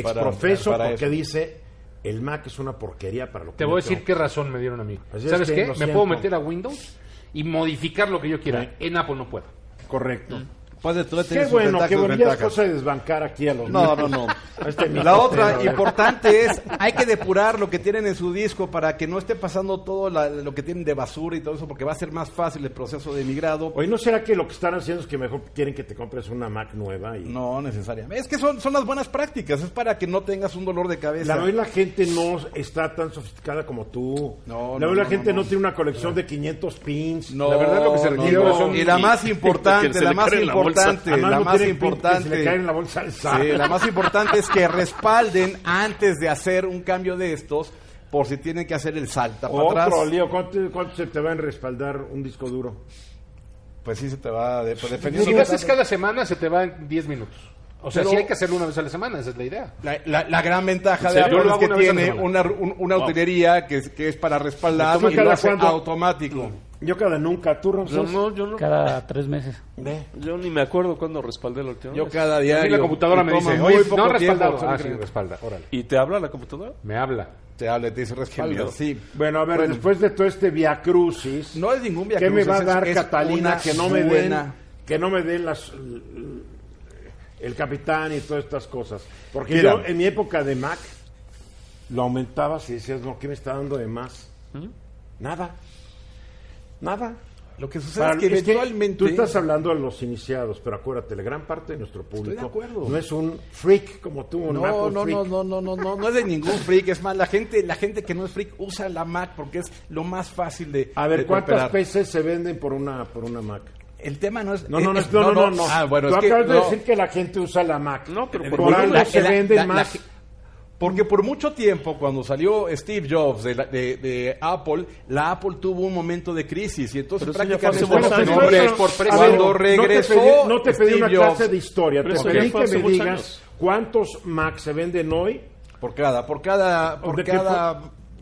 exprofeso para porque eso. dice el Mac es una porquería para lo que Te yo voy a decir tengo". qué razón me dieron a mí. Así es ¿Sabes que qué? Me siento. puedo meter a Windows y modificar lo que yo quiera. En Apple no puedo. Correcto. Tú Qué bueno, es desventajas. cosa de desbancar aquí a los No, no, no. Este La otra importante es, hay que depurar lo que tienen en su disco para que no esté pasando todo la- lo que tienen de basura y todo eso, porque va a ser más fácil el proceso de migrado. Oye, ¿no será que lo que están haciendo es que mejor quieren que te compres una Mac nueva? Y... No necesariamente. Es que son, son las buenas prácticas, es para que no tengas un dolor de cabeza. La de la gente no está tan sofisticada como tú. No, la no, mayoría de la no, gente no, no, no. tiene una colección de 500 pins. No, La verdad, lo que se no, requiere no. son- Y la más que importante, la más bolsa. Importante, la no más importante. la bolsa al sal. Sí, la más importante es que respalden antes de hacer un cambio de estos, por si tienen que hacer el salta para atrás. lío. ¿Cuánto, cuánto se te va a respaldar un disco duro? Pues sí se te va, de, pues Si lo haces cada semana, se te va en 10 minutos. O sea, Pero- sí hay que hacerlo una vez a la semana, esa es la idea. La, la- la gran ventaja ¿En de? Apple es que una tiene una, un- una utilería que es, que es para respaldar ¿Tú y lo hace automático. Yo cada nunca. ¿Tú, Ramsés? Yo no, yo no. Cada tres meses. Ve. Yo ni me acuerdo cuándo respaldé la última Yo vez. cada A diario. mí la computadora y me toma dice, muy oye, poco no respaldado. Ah, sí, respalda, órale. ¿Y te habla la computadora? Me habla. Te habla, te dice respalda. miedo. Sí. Bueno, a ver, Bueno. después de todo este Via Crucis, No es ningún viaje. ¿qué me va a dar Catalina que no me den, que no me den las el capitán y todas estas cosas? Porque Mira. yo en mi época de Mac lo aumentabas y decías, no, ¿qué me está dando de más? Nada. Nada. Lo que sucede Para- es que eventualmente. tú estás hablando de los iniciados, pero acuérdate, la gran parte de nuestro público de acuerdo. no es un freak como tú, un No, Apple no, freak. no, no, no, no, no, no es de ningún freak. Es más, la gente, la gente que no es freak usa la Mac porque es lo más fácil de. A ver, de ¿cuántas. PCs se venden por una por una Mac? El tema no es. No, no, no, es- no, no, no, no. Ah, bueno, Tú es que. acabas de no. decir que la gente usa la Mac. No, pero por, por algo la- se la- venden la- la- más. Porque por mucho tiempo, cuando salió Steve Jobs de, la- de- de Apple, la Apple tuvo un momento de crisis y entonces prácticamente cuando regresó No te pedí, no te pedí Steve una Jobs, clase de historia, Pero te pedí que me digas años. cuántos Mac se venden hoy. por cada, por cada, por ¿De qué cada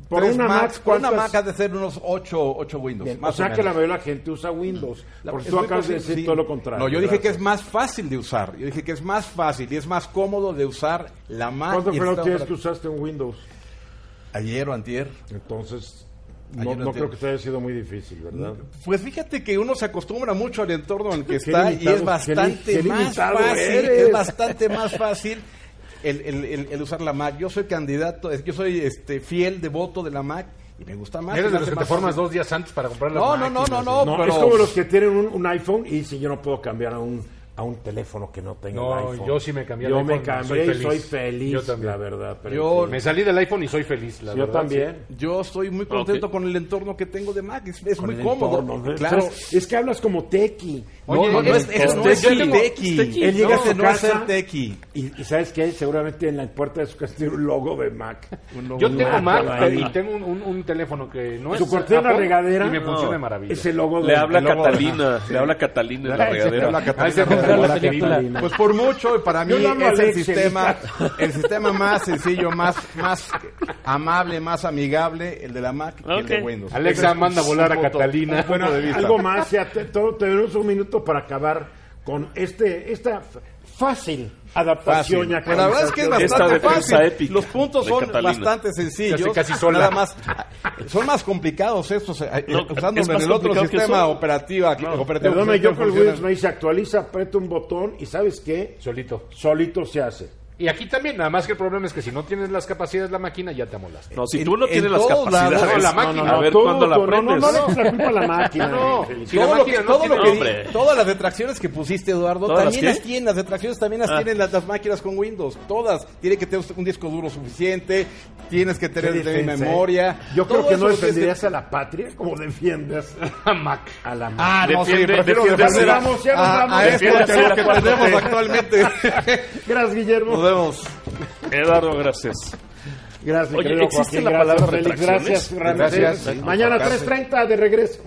por- por tres una Mac, por una? Mac ha de ser unos 8, ocho Windows. Bien, o más sea o que la mayoría de la gente usa Windows. La- porque es tú muy acabas de decir sí. todo lo contrario. No, yo dije que es más fácil de usar. Yo dije que es más fácil y es más cómodo de usar la Mac. ¿Cuánto fue la está- última vez que usaste un Windows? Ayer o antier. Entonces, no, no creo que te haya sido muy difícil, ¿verdad? Pues fíjate que uno se acostumbra mucho al entorno en el que está y es bastante qué li- qué más fácil, eres. es bastante más fácil el, el- el- el usar la Mac. Yo soy candidato, yo soy este fiel devoto de la Mac y me gusta más. Eres de los que te formas dos días antes para comprar las No, no, no, no, no. No, pero- es como los que tienen un, un iPhone y si yo no puedo cambiar a un, a un teléfono que no tenga No, el iPhone. yo sí me cambié Yo me cambié soy y feliz. soy feliz, Yo también. la verdad. pero Yo- sí. Me salí del iPhone y soy feliz, la yo verdad, también. Yo estoy muy contento con el entorno que tengo de Mac. Es, muy cómodo. entorno, ¿no? Claro. Es que hablas como tequi. Oye, no, no es, eso no es tequi. tequi. Tequi. Él llega a su casa ser tequi. y, y ¿sabes qué? Seguramente en la puerta de su casa tiene un logo de Mac. Yo tengo Mac y tengo un, un- un teléfono que no es Su cortina Apple regadera y me funciona maravilla. Ese logo de Le habla Catalina, le habla Catalina en la regadera. Pues por mucho, para mí es el sistema, el sistema más sencillo, más, más amable, más amigable, el de la Mac que el de Windows. Alexa manda a volar a Catalina. vista. Algo más, ya te- todo, tenemos un minuto para acabar con este esta fácil adaptación. Fácil. y Pues la verdad es que es bastante fácil. épica Los puntos son Catalina. bastante sencillos. Casi, casi sola. Nada más. Son más complicados estos, eh, No, usándolo es en el otro sistema operativo. operativo Perdóname, yo con el. Windows me dice actualiza, aprieta un botón y ¿sabes qué? Solito. Solito se hace. Y aquí también, nada más que el problema es que si no tienes las capacidades de la máquina, ya te amolaste. No, si En- tú no en tienes las capacidades, lados, la máquina. a ver cuándo la tú, no, no, no, la culpa a la máquina. No. La lo que, no todo lo que todas las detracciones que pusiste, Eduardo, ¿Todas también las las tienen. Las detracciones también las Ah. tienen las, las máquinas con Windows. Todas. Tiene que tener un disco duro suficiente. Tienes que tener, ¿eh? memoria. Yo creo que no defenderías a la patria como defiendes Mac. a la Mac. Ah, no, sí, prefiero defender a, nos vamos, ya nos a- vamos. a este Defiende que, a tenemos actualmente. Gracias, Guillermo. Nos vemos. Eduardo, gracias. Gracias, Oye, querido ¿existe Joaquín. la Gracias, palabra Félix. Gracias, Ramsés. Gracias. Mañana Gracias. 3.30 de regreso.